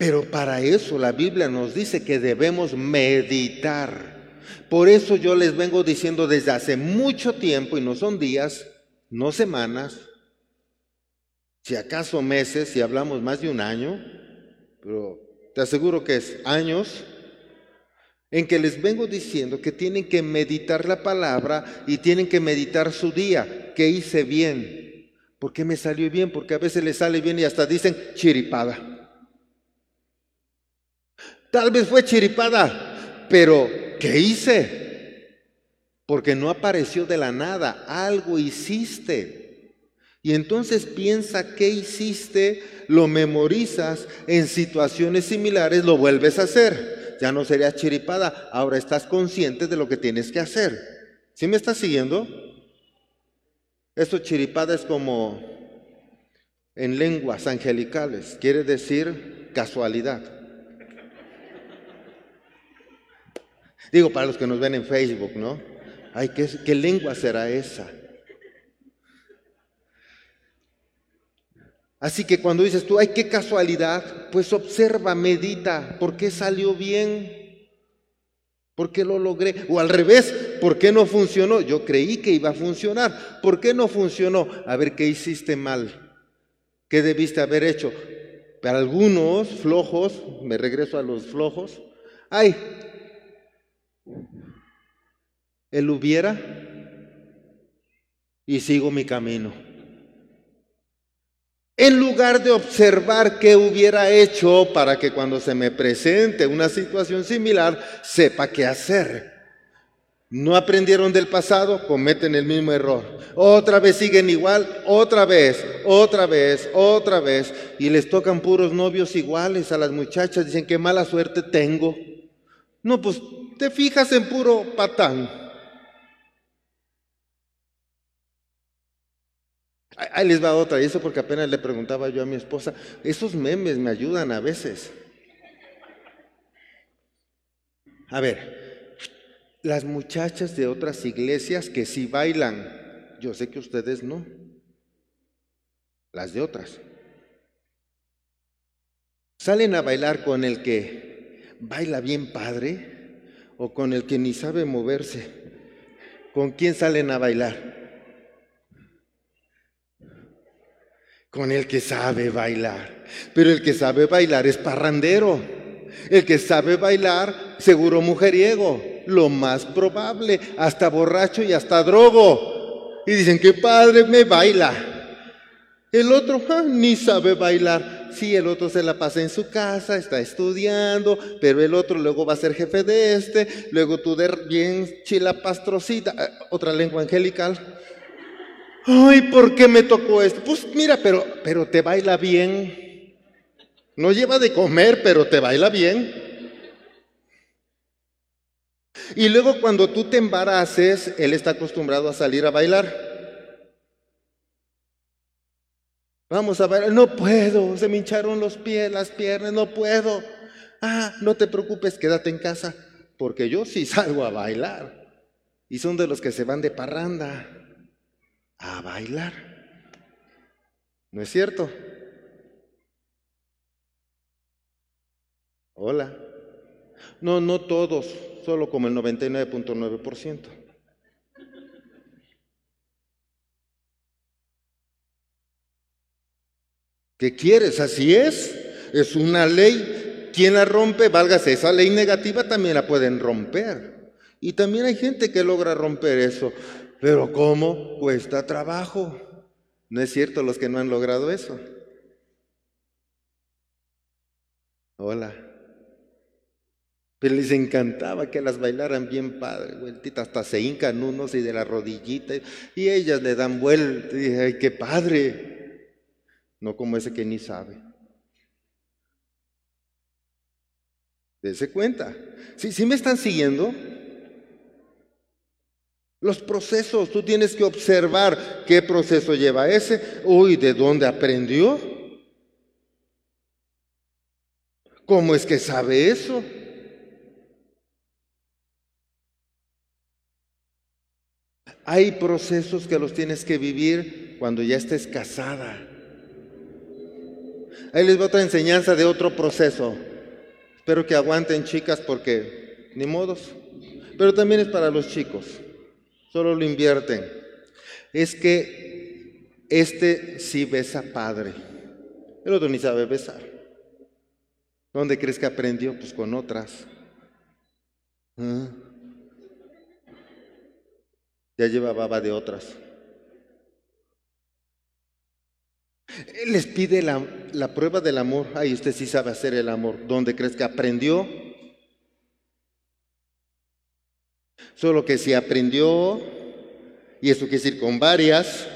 Pero para eso la Biblia nos dice que debemos meditar. Por eso yo les vengo diciendo desde hace mucho tiempo, y no son días, no semanas, si acaso meses, si hablamos más de un año, pero te aseguro que es años, en que les vengo diciendo que tienen que meditar la palabra y tienen que meditar su día, que hice bien, por qué me salió bien, porque a veces les sale bien y hasta dicen chiripada. Tal vez fue chiripada, pero ¿qué hice? Porque no apareció de la nada, algo hiciste. Y entonces piensa qué hiciste, lo memorizas, en situaciones similares lo vuelves a hacer. Ya no sería chiripada, ahora estás consciente de lo que tienes que hacer. ¿Sí me estás siguiendo? Esto chiripada es como en lenguas angelicales, quiere decir casualidad. Digo, para los que nos ven en Facebook, ¿no? Ay, ¿qué, qué lengua será esa? Así que cuando dices tú, ay, qué casualidad, pues observa, medita, ¿por qué salió bien? ¿Por qué lo logré? O al revés, ¿por qué no funcionó? Yo creí que iba a funcionar. ¿Por qué no funcionó? A ver, ¿qué hiciste mal? ¿Qué debiste haber hecho? Para algunos flojos, me regreso a los flojos, ay, él hubiera y sigo mi camino. En lugar de observar qué hubiera hecho para que cuando se me presente una situación similar sepa qué hacer. No aprendieron del pasado, cometen el mismo error. Otra vez siguen igual, otra vez, otra vez, otra vez. Y les tocan puros novios iguales a las muchachas. Dicen, qué mala suerte tengo. No, pues te fijas en puro patán. Ahí les va otra, y eso porque apenas le preguntaba yo a mi esposa, esos memes me ayudan a veces. A ver, las muchachas de otras iglesias que sí bailan, yo sé que ustedes no, las de otras, salen a bailar con el que baila bien padre, o con el que ni sabe moverse? ¿Con quién salen a bailar? con el que sabe bailar. Pero el que sabe bailar es parrandero. El que sabe bailar, seguro mujeriego, lo más probable, hasta borracho y hasta drogo. Y dicen que padre me baila. El otro ah, ni sabe bailar. Sí, el otro se la pasa en su casa, está estudiando, pero el otro luego va a ser jefe de este, luego tú de bien chilapastrosita, eh, otra lengua angelical. Ay, ¿por qué me tocó esto? Pues mira, pero, pero te baila bien. No lleva de comer, pero te baila bien. Y luego cuando tú te embaraces, él está acostumbrado a salir a bailar. Vamos a bailar. No puedo, se me hincharon los pies, las piernas, no puedo. Ah, no te preocupes, quédate en casa, porque yo sí salgo a bailar. Y son de los que se van de parranda a bailar. ¿No es cierto? Hola. No, no todos, solo como el 99.9%. ¿Qué quieres? Así es. Es una ley. ¿Quién la rompe? Válgase, esa ley negativa también la pueden romper. Y también hay gente que logra romper eso. Pero ¿cómo? Cuesta trabajo. ¿No es cierto los que no han logrado eso? Hola. Pero les encantaba que las bailaran bien padre, vueltita, hasta se hincan unos y de la rodillita, y ellas le dan vuelta, y dije, ay, qué padre. No como ese que ni sabe. Dese cuenta. ¿Sí, ¿Sí me están siguiendo? Los procesos, tú tienes que observar qué proceso lleva ese. Uy, ¿de dónde aprendió? ¿Cómo es que sabe eso? Hay procesos que los tienes que vivir cuando ya estés casada. Ahí les va otra enseñanza de otro proceso. Espero que aguanten chicas porque ni modos. Pero también es para los chicos solo lo invierten. Es que este sí besa padre, el otro ni sabe besar. ¿Dónde crees que aprendió? Pues con otras. ¿Ah? Ya lleva baba de otras. Él les pide la, la, prueba del amor. Ay, usted sí sabe hacer el amor. ¿Dónde crees que aprendió? Solo que si aprendió, y eso quiere decir con varias,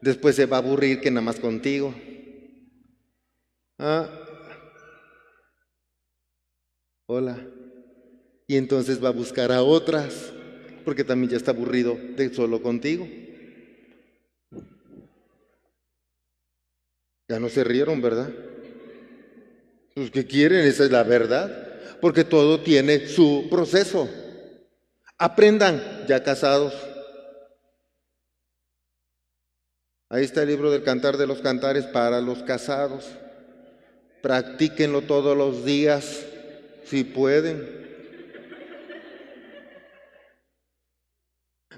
después se va a aburrir que nada más contigo. Ah. Hola. Y entonces va a buscar a otras, porque también ya está aburrido de solo contigo. Ya no se rieron, ¿verdad? Los que quieren, esa es la verdad, porque todo tiene su proceso. Aprendan, ya casados. Ahí está el libro del Cantar de los Cantares para los casados. Practíquenlo todos los días, si pueden.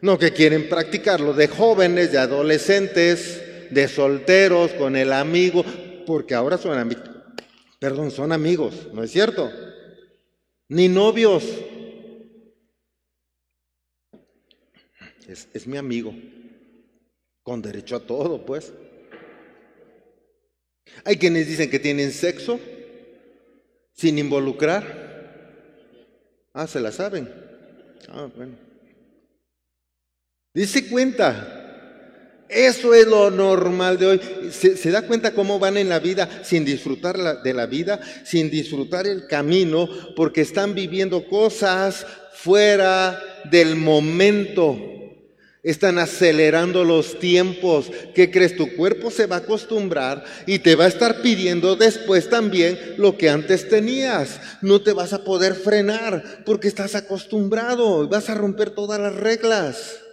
No que quieren practicarlo de jóvenes, de adolescentes, de solteros, con el amigo, porque ahora son amigos, perdón, son amigos, ¿no es cierto? Ni novios, Es, mi amigo, con derecho a todo, pues. Hay quienes dicen que tienen sexo sin involucrar. Ah, se la saben. Ah, bueno. Dice cuenta. Eso es lo normal de hoy. ¿Se, ¿Se, da cuenta cómo van en la vida sin disfrutar de la vida, sin disfrutar el camino, porque están viviendo cosas fuera del momento? Están acelerando los tiempos. ¿Qué crees? Tu cuerpo se va a acostumbrar y te va a estar pidiendo después también lo que antes tenías. No te vas a poder frenar porque estás acostumbrado. Vas a romper todas las reglas.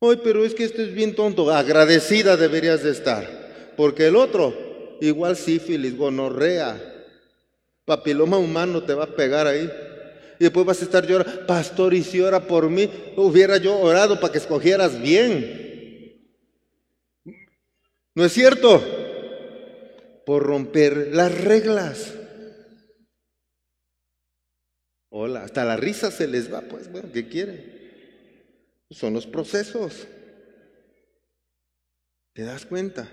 Ay, pero es que esto es bien tonto. Agradecida deberías de estar. Porque el otro, igual sífilis, gonorrea, papiloma humano te va a pegar ahí y después vas a estar llorando, pastor, y si ora por mí, hubiera yo orado para que escogieras bien. ¿No es cierto? Por romper las reglas. Hola, hasta la risa se les va, pues, bueno, ¿qué quieren? Son los procesos. ¿Te das cuenta?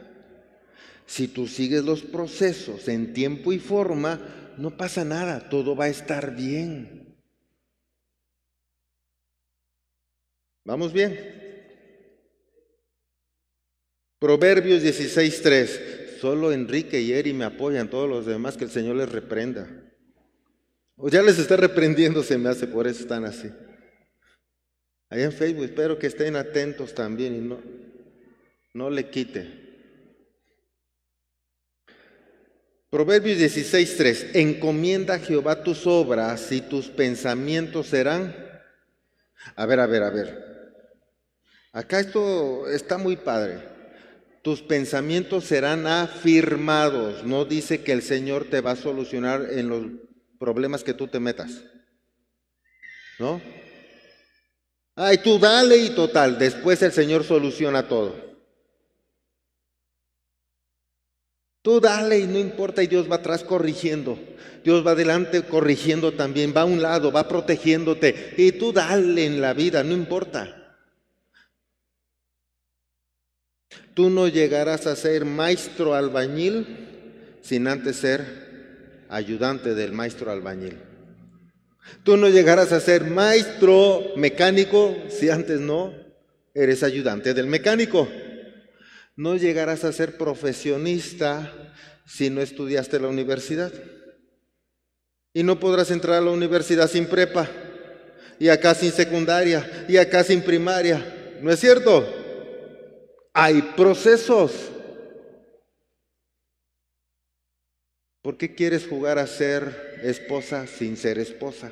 Si tú sigues los procesos en tiempo y forma, no pasa nada, todo va a estar bien. ¿Vamos bien? Proverbios 16.3. Solo Enrique y Eri me apoyan, todos los demás que el Señor les reprenda. O ya les está reprendiendo, se me hace, por eso están así. Ahí en Facebook, espero que estén atentos también y no, no le quite. Proverbios 16.3. Encomienda a Jehová tus obras y tus pensamientos serán. A ver, a ver, a ver. Acá esto está muy padre tus pensamientos serán afirmados. No dice que el Señor te va a solucionar en los problemas que tú te metas. ¿No? Ay, tú dale y total, después el Señor soluciona todo. Tú dale y no importa y Dios va atrás corrigiendo. Dios va adelante corrigiendo también, va a un lado, va protegiéndote. Y tú dale en la vida, no importa. Tú no llegarás a ser maestro albañil sin antes ser ayudante del maestro albañil. Tú no llegarás a ser maestro mecánico si antes no eres ayudante del mecánico. No llegarás a ser profesionista si no estudiaste la universidad. Y no podrás entrar a la universidad sin prepa, y acá sin secundaria, y acá sin primaria. ¿No es cierto? hay procesos. ¿Por qué quieres jugar a ser esposa sin ser esposa?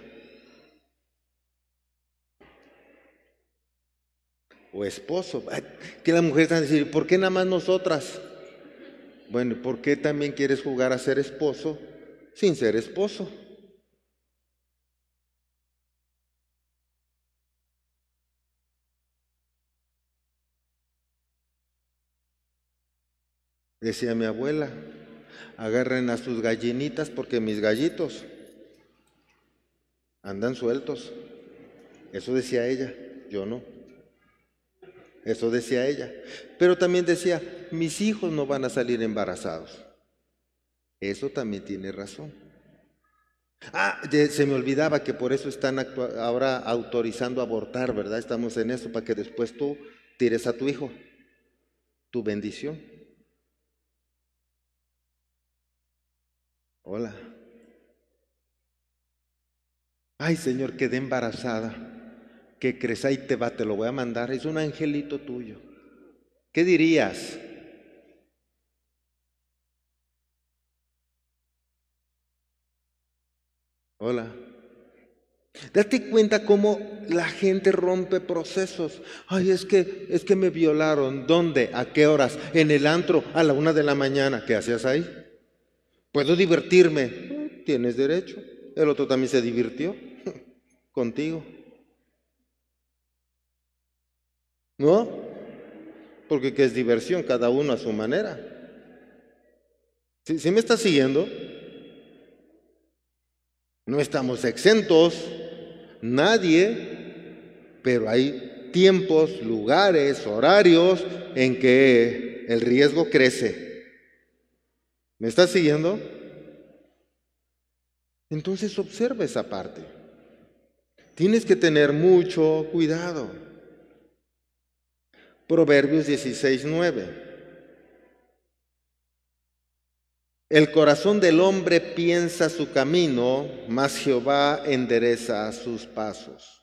O esposo. Que la mujer está a decir, ¿por qué nada más nosotras? Bueno, ¿por qué también quieres jugar a ser esposo sin ser esposo? Decía mi abuela, agarren a sus gallinitas porque mis gallitos andan sueltos. Eso decía ella, yo no. Eso decía ella. Pero también decía, mis hijos no van a salir embarazados. Eso también tiene razón. Ah, se me olvidaba que por eso están ahora autorizando abortar, ¿verdad? Estamos en eso, para que después tú tires a tu hijo, tu bendición. Hola. Ay, Señor, quedé embarazada. ¿Qué crees? Ahí te va, te lo voy a mandar. Es un angelito tuyo. ¿Qué dirías? Hola. Date cuenta cómo la gente rompe procesos. Ay, es que es que me violaron. ¿Dónde? ¿A qué horas? En el antro a la una de la mañana. ¿Qué hacías ahí? Puedo divertirme. Tienes derecho. El otro también se divirtió contigo. ¿No? Porque ¿qué es diversión? Cada uno a su manera. ¿Sí, me está siguiendo? No estamos exentos, nadie, pero hay tiempos, lugares, horarios en que el riesgo crece. ¿Me estás siguiendo? Entonces observa esa parte. Tienes que tener mucho cuidado. Proverbios 16, 9. El corazón del hombre piensa su camino, mas Jehová endereza sus pasos.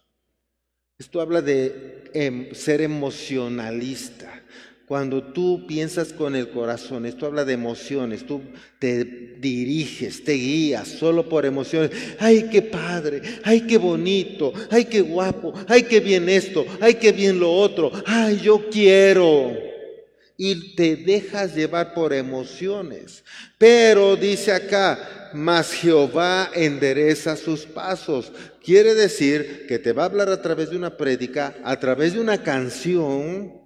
Esto habla de em, ser emocionalista. Cuando tú piensas con el corazón, esto habla de emociones, tú te diriges, te guías solo por emociones. Ay, qué padre, ay, qué bonito, ay, qué guapo, ay, qué bien esto, ay, qué bien lo otro, ay, yo quiero. Y te dejas llevar por emociones. Pero dice acá, mas Jehová endereza sus pasos. Quiere decir que te va a hablar a través de una prédica, a través de una canción,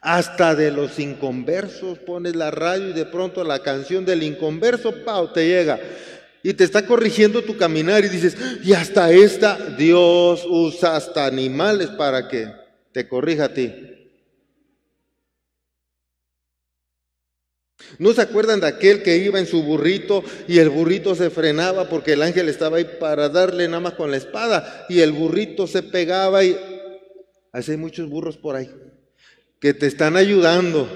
Hasta de los inconversos pones la radio y de pronto la canción del inconverso, pau, te llega. Y te está corrigiendo tu caminar y dices, y hasta esta, Dios usa hasta animales para que te corrija a ti. ¿No se acuerdan de aquel que iba en su burrito y el burrito se frenaba porque el ángel estaba ahí para darle nada más con la espada y el burrito se pegaba y... Hay muchos burros por ahí que te están ayudando,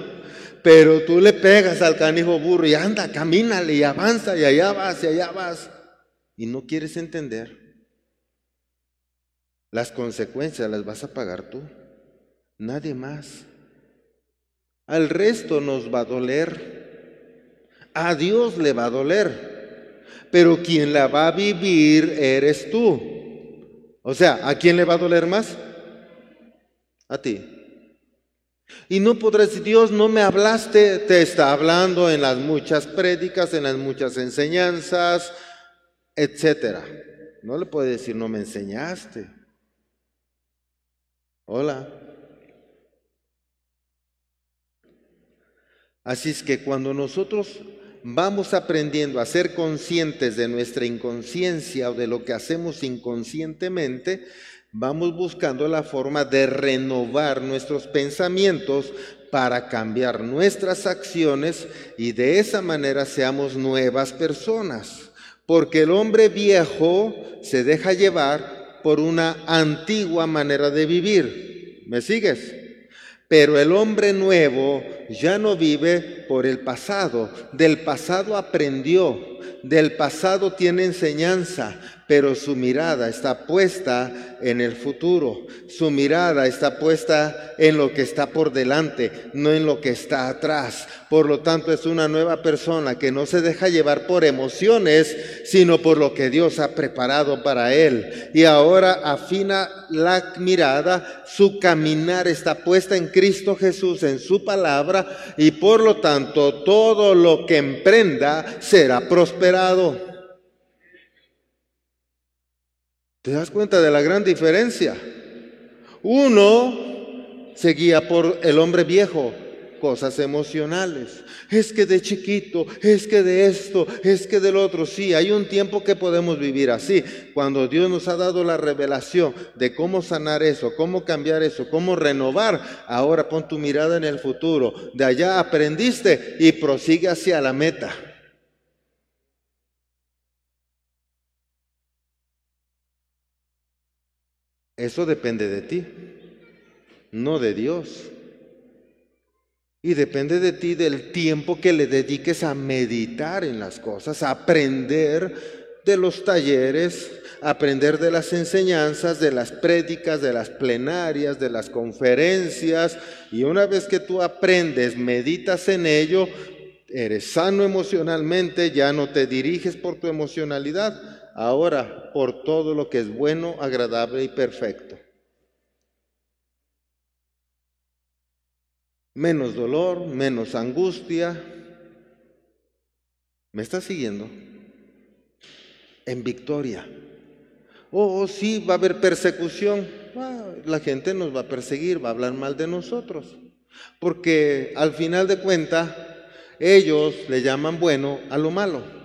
pero tú le pegas al canijo burro y anda, camínale y avanza y allá vas y allá vas y no quieres entender. Las consecuencias las vas a pagar tú, nadie más. Al resto nos va a doler. A Dios le va a doler. Pero quien la va a vivir eres tú. O sea, ¿a quién le va a doler más? A ti. Y no podrás decir, Dios, no me hablaste, te está hablando en las muchas prédicas, en las muchas enseñanzas, etcétera. No le puede decir, no me enseñaste. Hola. Así es que cuando nosotros vamos aprendiendo a ser conscientes de nuestra inconsciencia o de lo que hacemos inconscientemente, vamos buscando la forma de renovar nuestros pensamientos para cambiar nuestras acciones y de esa manera seamos nuevas personas. Porque el hombre viejo se deja llevar por una antigua manera de vivir. ¿Me sigues? Pero el hombre nuevo ya no vive por el pasado. Del pasado aprendió, del pasado tiene enseñanza, pero su mirada está puesta en el futuro. Su mirada está puesta en lo que está por delante, no en lo que está atrás. Por lo tanto, es una nueva persona que no se deja llevar por emociones, sino por lo que Dios ha preparado para él. Y ahora afina la mirada, su caminar está puesta en Cristo Jesús, en su palabra, y por lo tanto todo lo que emprenda será prosperado. ¿Te das cuenta de la gran diferencia? Uno seguía por el hombre viejo, cosas emocionales. Es que de chiquito, es que de esto, es que del otro. Sí, hay un tiempo que podemos vivir así. Cuando Dios nos ha dado la revelación de cómo sanar eso, cómo cambiar eso, cómo renovar, ahora pon tu mirada en el futuro. De allá aprendiste y prosigue hacia la meta. Eso depende de ti, no de Dios. Y depende de ti del tiempo que le dediques a meditar en las cosas, a aprender de los talleres, aprender de las enseñanzas, de las prédicas, de las plenarias, de las conferencias. Y una vez que tú aprendes, meditas en ello, eres sano emocionalmente, ya no te diriges por tu emocionalidad, ahora por todo lo que es bueno, agradable y perfecto. Menos dolor, menos angustia. ¿Me está siguiendo? En victoria. Oh, oh, sí, va a haber persecución. La gente nos va a perseguir, va a hablar mal de nosotros. Porque al final de cuentas, ellos le llaman bueno a lo malo.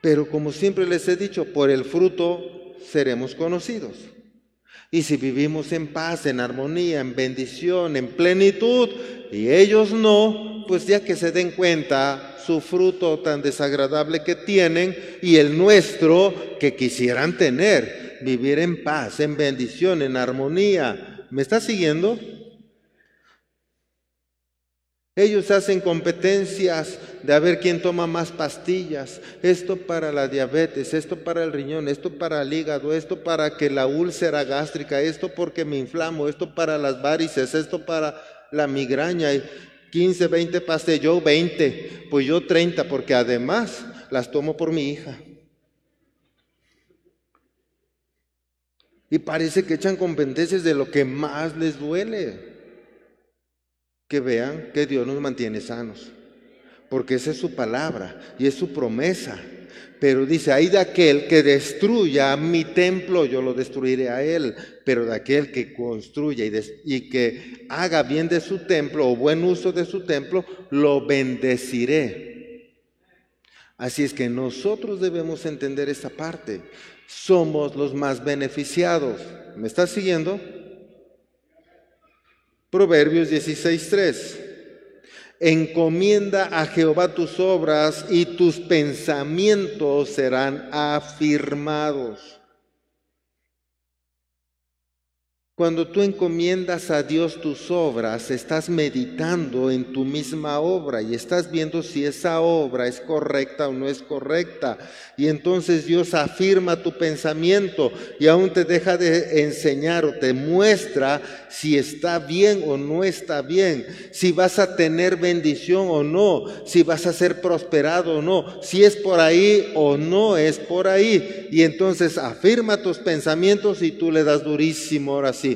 Pero como siempre les he dicho, por el fruto seremos conocidos. Y si vivimos en paz, en armonía, en bendición, en plenitud, y ellos no, pues ya que se den cuenta su fruto tan desagradable que tienen y el nuestro que quisieran tener, vivir en paz, en bendición, en armonía. ¿Me está siguiendo? Ellos hacen competencias de a ver quién toma más pastillas. Esto para la diabetes, esto para el riñón, esto para el hígado, esto para que la úlcera gástrica, esto porque me inflamo, esto para las varices, esto para la migraña. 15, 20 pastillas, yo 20, pues yo 30, porque además las tomo por mi hija. Y parece que echan competencias de lo que más les duele que vean que Dios nos mantiene sanos, porque esa es su palabra y es su promesa. Pero dice, hay de aquel que destruya mi templo, yo lo destruiré a él. Pero de aquel que construya y, y que haga bien de su templo o buen uso de su templo, lo bendeciré. Así es que nosotros debemos entender esta parte. Somos los más beneficiados. ¿Me estás siguiendo? Proverbios 16.3. Encomienda a Jehová tus obras y tus pensamientos serán afirmados. Cuando tú encomiendas a Dios tus obras, estás meditando en tu misma obra y estás viendo si esa obra es correcta o no es correcta. Y entonces Dios afirma tu pensamiento y aún te deja de enseñar o te muestra si está bien o no está bien, si vas a tener bendición o no, si vas a ser prosperado o no, si es por ahí o no es por ahí. Y entonces afirma tus pensamientos y tú le das durísimo ahora sí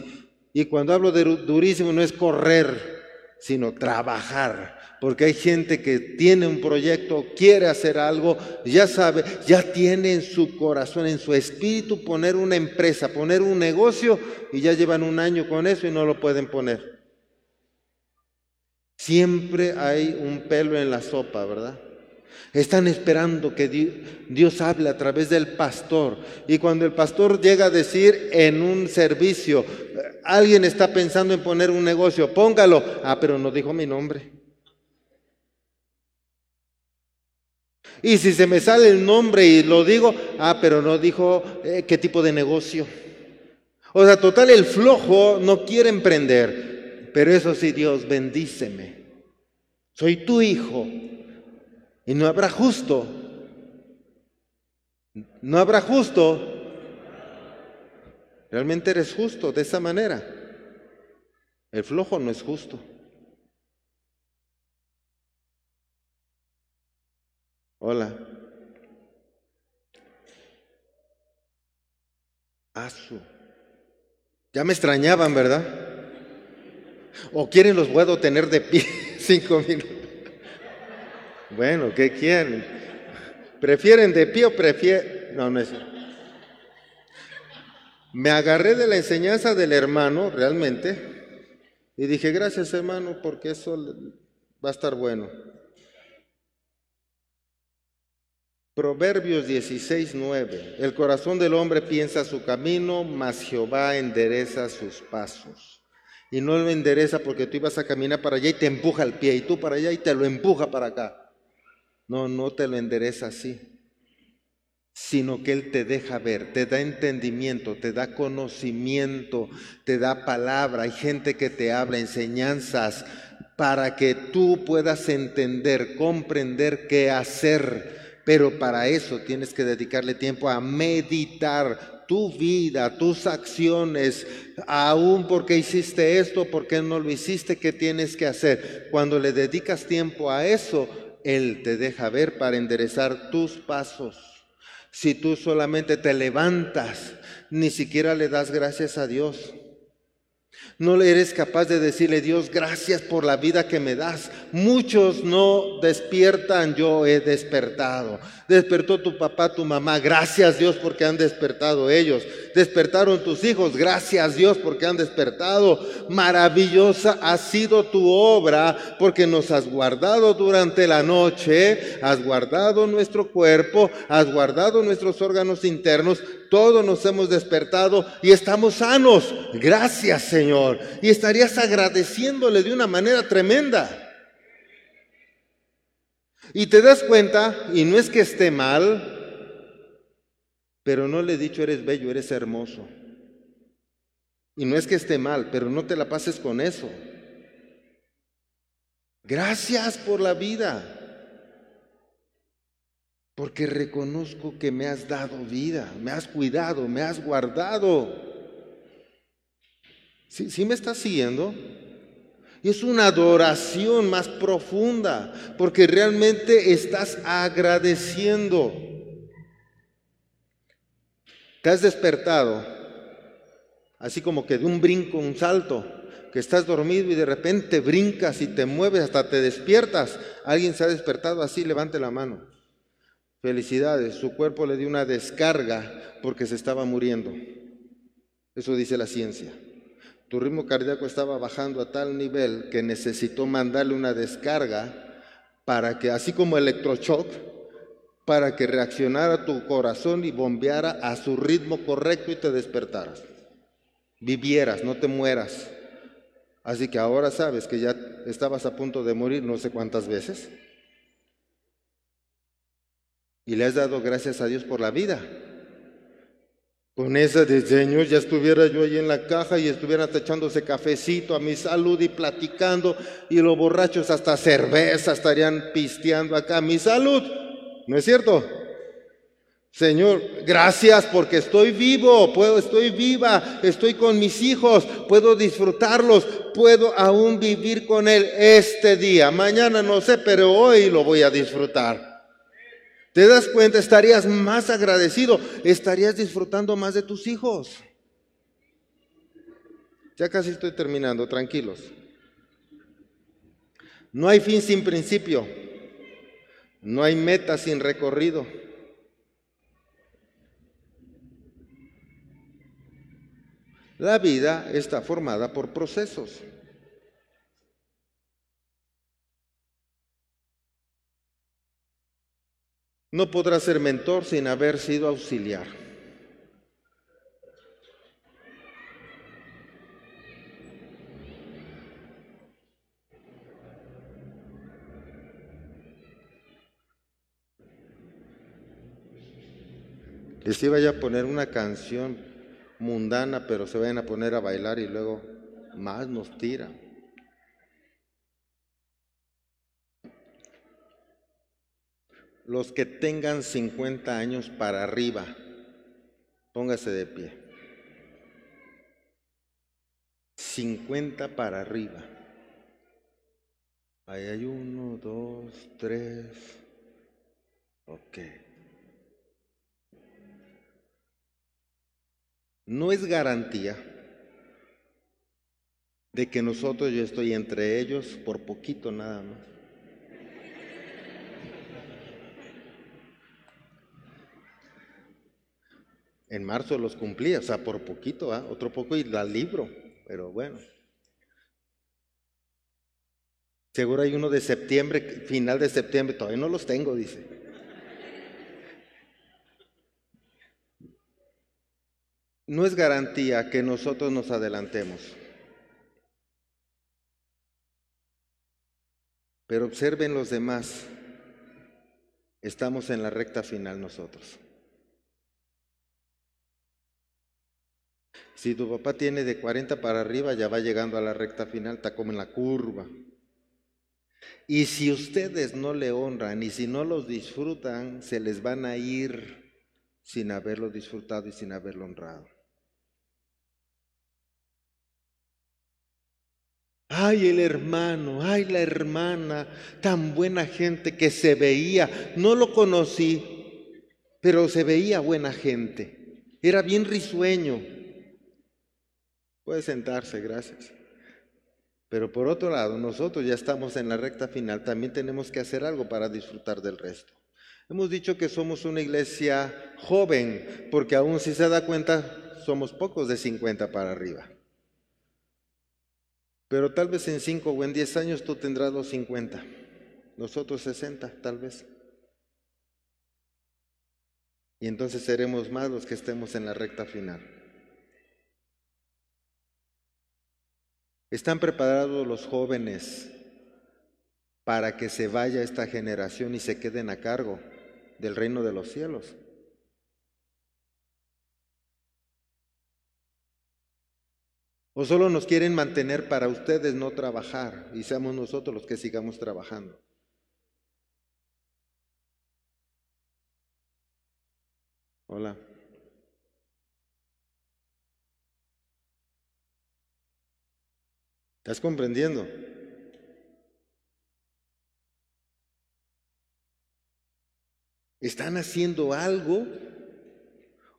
y cuando hablo de durísimo no es correr, sino trabajar. Porque hay gente que tiene un proyecto, quiere hacer algo, ya sabe, ya tiene en su corazón, en su espíritu poner una empresa, poner un negocio y ya llevan un año con eso y no lo pueden poner. Siempre hay un pelo en la sopa, ¿verdad? Están esperando que Dios hable a través del pastor. Y cuando el pastor llega a decir en un servicio, alguien está pensando en poner un negocio, póngalo. Ah, pero no dijo mi nombre. Y si se me sale el nombre y lo digo, ah, pero no dijo eh, qué tipo de negocio. O sea, total, el flojo no quiere emprender. Pero eso sí, Dios, bendíceme. Soy tu hijo. Y no habrá justo. No habrá justo. Realmente eres justo de esa manera. El flojo no es justo. Hola. Asu. Ya me extrañaban, ¿verdad? ¿O quieren los puedo tener de pie cinco minutos? Bueno, ¿qué quieren? ¿Prefieren de pie o prefieren? No, no es. Me agarré de la enseñanza del hermano, realmente, y dije, gracias hermano, porque eso va a estar bueno. Proverbios 16, 9. El corazón del hombre piensa su camino, mas Jehová endereza sus pasos. Y no lo endereza porque tú ibas a caminar para allá y te empuja el pie, y tú para allá y te lo empuja para acá. No, no te lo endereza así, sino que Él te deja ver, te da entendimiento, te da conocimiento, te da palabra. Hay gente que te habla enseñanzas para que tú puedas entender, comprender qué hacer. Pero para eso tienes que dedicarle tiempo a meditar tu vida, tus acciones, aún porque hiciste esto, porque no lo hiciste, qué tienes que hacer. Cuando le dedicas tiempo a eso, él te deja ver para enderezar tus pasos. Si tú solamente te levantas, ni siquiera le das gracias a Dios. No eres capaz de decirle, Dios, gracias por la vida que me das. Muchos no despiertan, yo he despertado. Despertó tu papá, tu mamá, gracias Dios porque han despertado ellos. Despertaron tus hijos, gracias Dios porque han despertado. Maravillosa ha sido tu obra porque nos has guardado durante la noche, has guardado nuestro cuerpo, has guardado nuestros órganos internos todos nos hemos despertado y estamos sanos. Gracias Señor. Y estarías agradeciéndole de una manera tremenda. Y te das cuenta, y no es que esté mal, pero no le he dicho eres bello, eres hermoso. Y no es que esté mal, pero no te la pases con eso. Gracias por la vida porque reconozco que me has dado vida, me has cuidado, me has guardado. ¿Sí, me estás siguiendo? Y es una adoración más profunda, porque realmente estás agradeciendo. Te has despertado, así como que de un brinco, un salto, que estás dormido y de repente brincas y te mueves, hasta te despiertas. ¿Alguien se ha despertado así? Levante la mano. Felicidades, su cuerpo le dio una descarga porque se estaba muriendo. Eso dice la ciencia. Tu ritmo cardíaco estaba bajando a tal nivel que necesitó mandarle una descarga para que, así como electroshock, para que reaccionara tu corazón y bombeara a su ritmo correcto y te despertaras. Vivieras, no te mueras. Así que ahora sabes que ya estabas a punto de morir no sé cuántas veces. Y le has dado gracias a Dios por la vida. Con ese diseño ya estuviera yo ahí en la caja y estuviera echándose cafecito a mi salud y platicando y los borrachos hasta cerveza estarían pisteando acá. Mi salud, ¿no es cierto? Señor, gracias porque estoy vivo, puedo, estoy viva, estoy con mis hijos, puedo disfrutarlos, puedo aún vivir con Él este día. Mañana no sé, pero hoy lo voy a disfrutar. ¿Te das cuenta? Estarías más agradecido, estarías disfrutando más de tus hijos. Ya casi estoy terminando, tranquilos. No hay fin sin principio, no hay meta sin recorrido. La vida está formada por procesos. No podrá ser mentor sin haber sido auxiliar. Les iba a poner una canción mundana, pero se vayan a poner a bailar y luego más nos tiran. Los que tengan 50 años para arriba, póngase de pie. 50 para arriba. Ahí hay uno, dos, tres. Ok. No es garantía de que nosotros, yo estoy entre ellos por poquito nada más. En marzo los cumplí, o sea, por poquito, ¿ah? otro poco y la libro, pero bueno. Seguro hay uno de septiembre, final de septiembre, todavía no los tengo, dice. No es garantía que nosotros nos adelantemos. Pero observen los demás. Estamos en la recta final nosotros. Si tu papá tiene de 40 para arriba, ya va llegando a la recta final, está como en la curva. Y si ustedes no le honran y si no los disfrutan, se les van a ir sin haberlo disfrutado y sin haberlo honrado. Ay, el hermano, ay, la hermana, tan buena gente que se veía. No lo conocí, pero se veía buena gente. Era bien risueño. Puede sentarse, gracias. Pero por otro lado, nosotros ya estamos en la recta final, también tenemos que hacer algo para disfrutar del resto. Hemos dicho que somos una iglesia joven, porque aún si se da cuenta, somos pocos de 50 para arriba. Pero tal vez en 5 o en 10 años tú tendrás los 50, nosotros 60 tal vez. Y entonces seremos más los que estemos en la recta final. ¿Están preparados los jóvenes para que se vaya esta generación y se queden a cargo del reino de los cielos? ¿O solo nos quieren mantener para ustedes no trabajar y seamos nosotros los que sigamos trabajando? Hola. ¿Estás comprendiendo? ¿Están haciendo algo?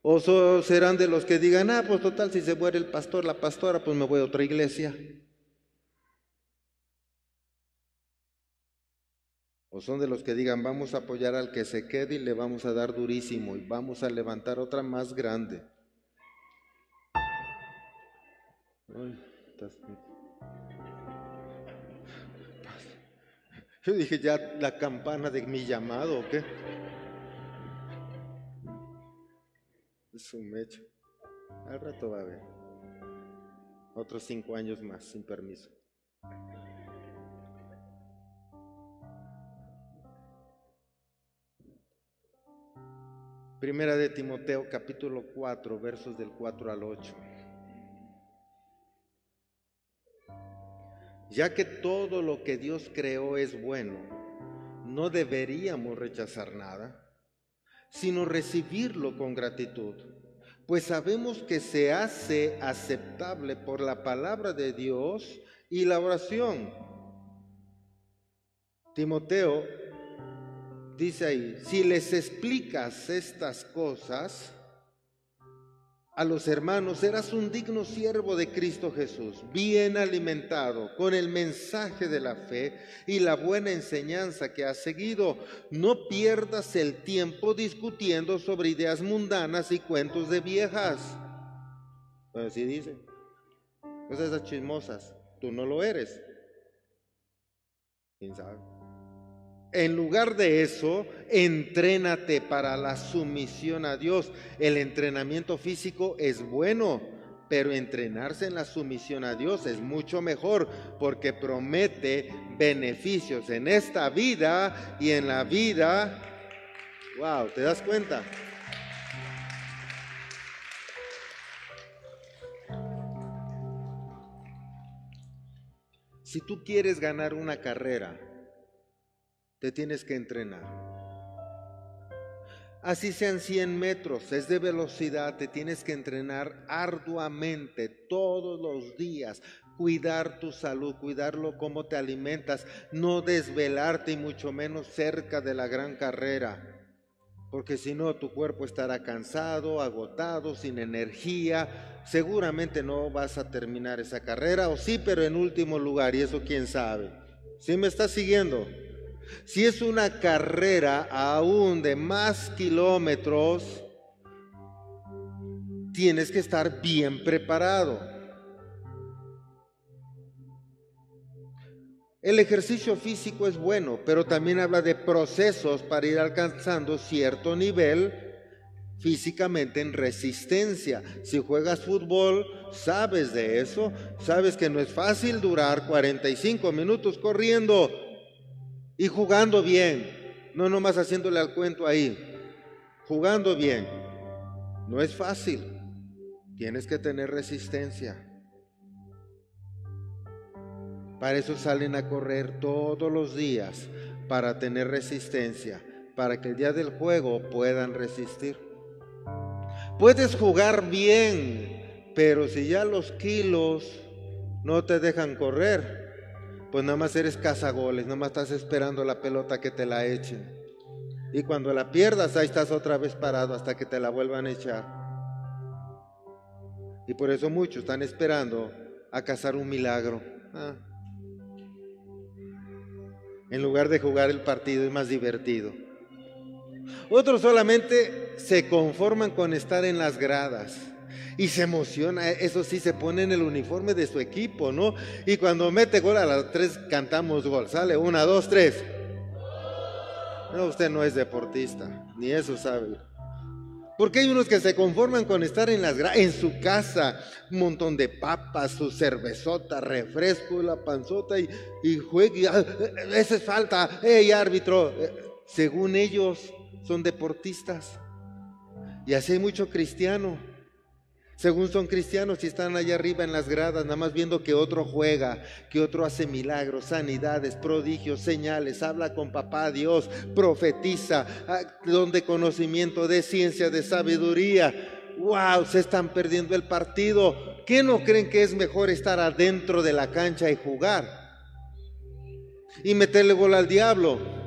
¿O serán de los que digan, ah, pues total, si se muere el pastor, la pastora, pues me voy a otra iglesia? O son de los que digan, vamos a apoyar al que se quede y le vamos a dar durísimo y vamos a levantar otra más grande. Yo dije, ya la campana de mi llamado, ¿o qué? Es un mecho. Al rato va a haber. Otros cinco años más, sin permiso. Primera de Timoteo capítulo 4, versos del 4 al 8. Ya que todo lo que Dios creó es bueno, no deberíamos rechazar nada, sino recibirlo con gratitud, pues sabemos que se hace aceptable por la palabra de Dios y la oración. Timoteo dice ahí, si les explicas estas cosas a los hermanos, serás un digno siervo de Cristo Jesús, bien alimentado con el mensaje de la fe y la buena enseñanza que has seguido. No pierdas el tiempo discutiendo sobre ideas mundanas y cuentos de viejas. Pues así dice. Pues esas chismosas, tú no lo eres. ¿Quién sabe? En lugar de eso, entrénate para la sumisión a Dios. El entrenamiento físico es bueno, pero entrenarse en la sumisión a Dios es mucho mejor porque promete beneficios en esta vida y en la vida. Wow, ¿te das cuenta? Si tú quieres ganar una carrera, te tienes que entrenar. Así sean 100 metros, es de velocidad, te tienes que entrenar arduamente todos los días, cuidar tu salud, cuidarlo cómo te alimentas, no desvelarte y mucho menos cerca de la gran carrera, porque si no tu cuerpo estará cansado, agotado, sin energía, seguramente no vas a terminar esa carrera, o sí, pero en último lugar, y eso quién sabe. ¿Sí me estás siguiendo? Si es una carrera aún de más kilómetros, tienes que estar bien preparado. El ejercicio físico es bueno, pero también habla de procesos para ir alcanzando cierto nivel físicamente en resistencia. Si juegas fútbol, sabes de eso, sabes que no es fácil durar 45 minutos corriendo y jugando bien, no nomás haciéndole al cuento ahí, jugando bien. No es fácil, tienes que tener resistencia. Para eso salen a correr todos los días, para tener resistencia, para que el día del juego puedan resistir. Puedes jugar bien, pero si ya los kilos no te dejan correr, pues nada más eres cazagoles, nada más estás esperando la pelota que te la echen. Y cuando la pierdas, ahí estás otra vez parado hasta que te la vuelvan a echar. Y por eso muchos están esperando a cazar un milagro. Ah. En lugar de jugar el partido es más divertido. Otros solamente se conforman con estar en las gradas y se emociona, eso sí, se pone en el uniforme de su equipo, ¿no? Y cuando mete gol a las tres cantamos gol, sale una, dos, tres. No, usted no es deportista, ni eso sabe. Porque hay unos que se conforman con estar en, las su casa, un montón de papas, su cervezota, refresco, la panzota y, y juegue. Ah, esa es falta, hey árbitro. Eh, según ellos, son deportistas. Y así hay mucho cristiano según son cristianos y están allá arriba en las gradas, nada más viendo que otro juega, que otro hace milagros, sanidades, prodigios, señales, habla con papá Dios, profetiza, ah, don de conocimiento, de ciencia, de sabiduría. ¡Wow! Se están perdiendo el partido. ¿Qué no creen que es mejor estar adentro de la cancha y jugar? Y meterle gol al diablo.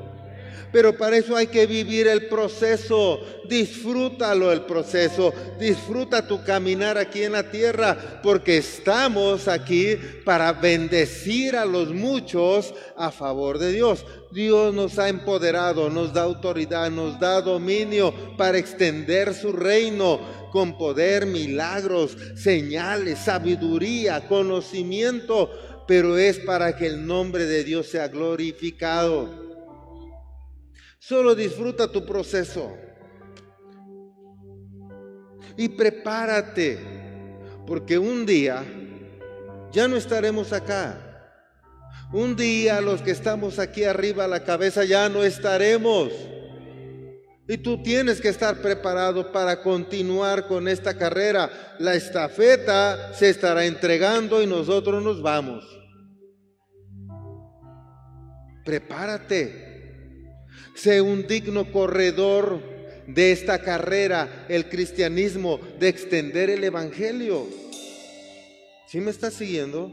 Pero para eso hay que vivir el proceso. Disfrútalo el proceso. Disfruta tu caminar aquí en la tierra. Porque estamos aquí para bendecir a los muchos a favor de Dios. Dios nos ha empoderado, nos da autoridad, nos da dominio para extender su reino con poder, milagros, señales, sabiduría, conocimiento. Pero es para que el nombre de Dios sea glorificado. Solo disfruta tu proceso. Y prepárate, porque un día ya no estaremos acá. Un día los que estamos aquí arriba a la cabeza ya no estaremos. Y tú tienes que estar preparado para continuar con esta carrera. La estafeta se estará entregando y nosotros nos vamos. Prepárate. Sé un digno corredor de esta carrera, el cristianismo, de extender el Evangelio. ¿Sí me estás siguiendo?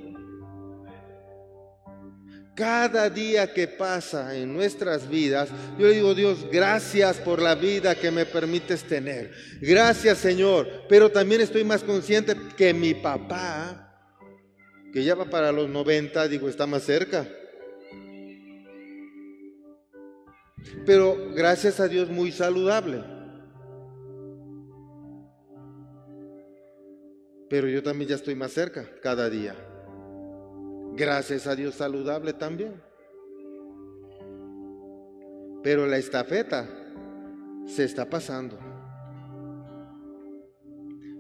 Cada día que pasa en nuestras vidas, yo digo, Dios, gracias por la vida que me permites tener. Gracias, Señor. Pero también estoy más consciente que mi papá, que ya va para los 90, digo, está más cerca. Pero gracias a Dios muy saludable. Pero yo también ya estoy más cerca cada día. Gracias a Dios saludable también. Pero la estafeta se está pasando.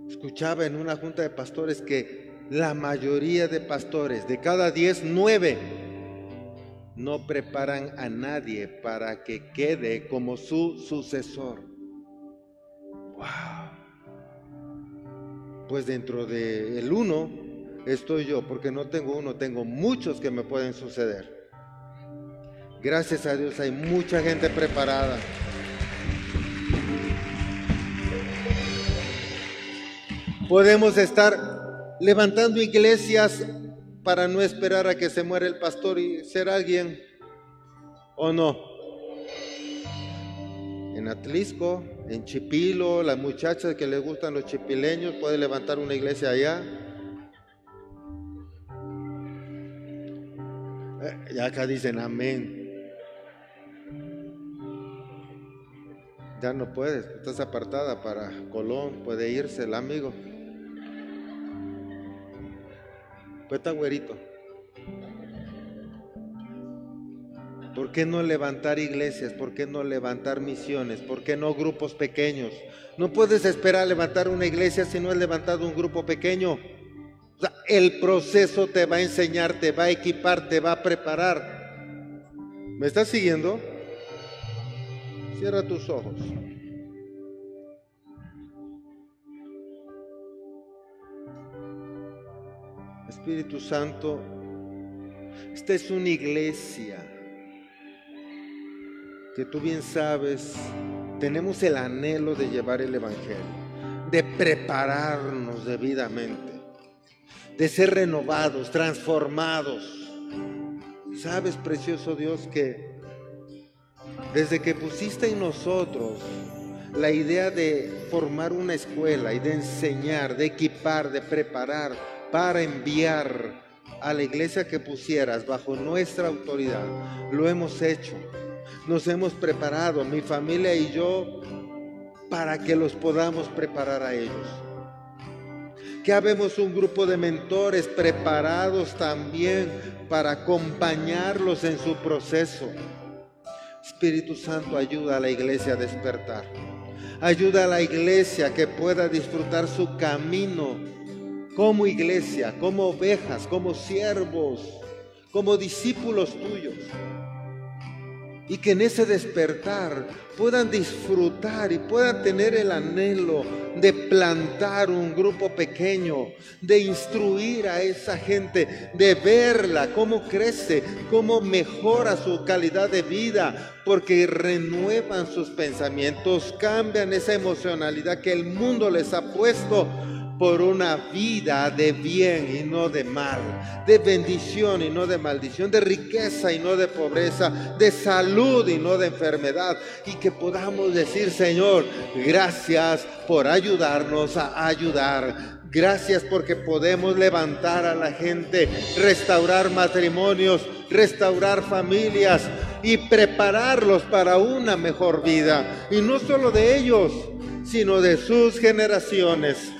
Escuchaba en una junta de pastores que la mayoría de pastores, de cada diez, nueve, no preparan a nadie para que quede como su sucesor. Wow. Pues dentro del el uno estoy yo, porque no tengo uno, tengo muchos que me pueden suceder. Gracias a Dios hay mucha gente preparada. Podemos estar levantando iglesias para no esperar a que se muera el pastor y ser alguien o no. En Atlisco, en Chipilo, las muchachas que les gustan los chipileños pueden levantar una iglesia allá. Eh, ya acá dicen amén. Ya no puedes, estás apartada para Colón, puede irse el amigo. Pues güerito. ¿Por qué no levantar iglesias? ¿Por qué no levantar misiones? ¿Por qué no grupos pequeños? No puedes esperar levantar una iglesia si no has levantado un grupo pequeño. el proceso te va a enseñar, te va a equipar, te va a preparar. ¿Me estás siguiendo? Cierra tus ojos. Espíritu Santo, esta es una iglesia que tú bien sabes, tenemos el anhelo de llevar el Evangelio, de prepararnos debidamente, de ser renovados, transformados. Sabes, precioso Dios, que desde que pusiste en nosotros la idea de formar una escuela y de enseñar, de equipar, de preparar, para enviar a la iglesia que pusieras bajo nuestra autoridad. Lo hemos hecho. Nos hemos preparado, mi familia y yo, para que los podamos preparar a ellos. Que habemos un grupo de mentores preparados también para acompañarlos en su proceso. Espíritu Santo, ayuda a la iglesia a despertar. Ayuda a la iglesia que pueda disfrutar su camino como iglesia, como ovejas, como siervos, como discípulos tuyos. Y que en ese despertar puedan disfrutar y puedan tener el anhelo de plantar un grupo pequeño, de instruir a esa gente, de verla, cómo crece, cómo mejora su calidad de vida, porque renuevan sus pensamientos, cambian esa emocionalidad que el mundo les ha puesto por una vida de bien y no de mal, de bendición y no de maldición, de riqueza y no de pobreza, de salud y no de enfermedad. Y que podamos decir, Señor, gracias por ayudarnos a ayudar. Gracias porque podemos levantar a la gente, restaurar matrimonios, restaurar familias y prepararlos para una mejor vida. Y no solo de ellos, sino de sus generaciones.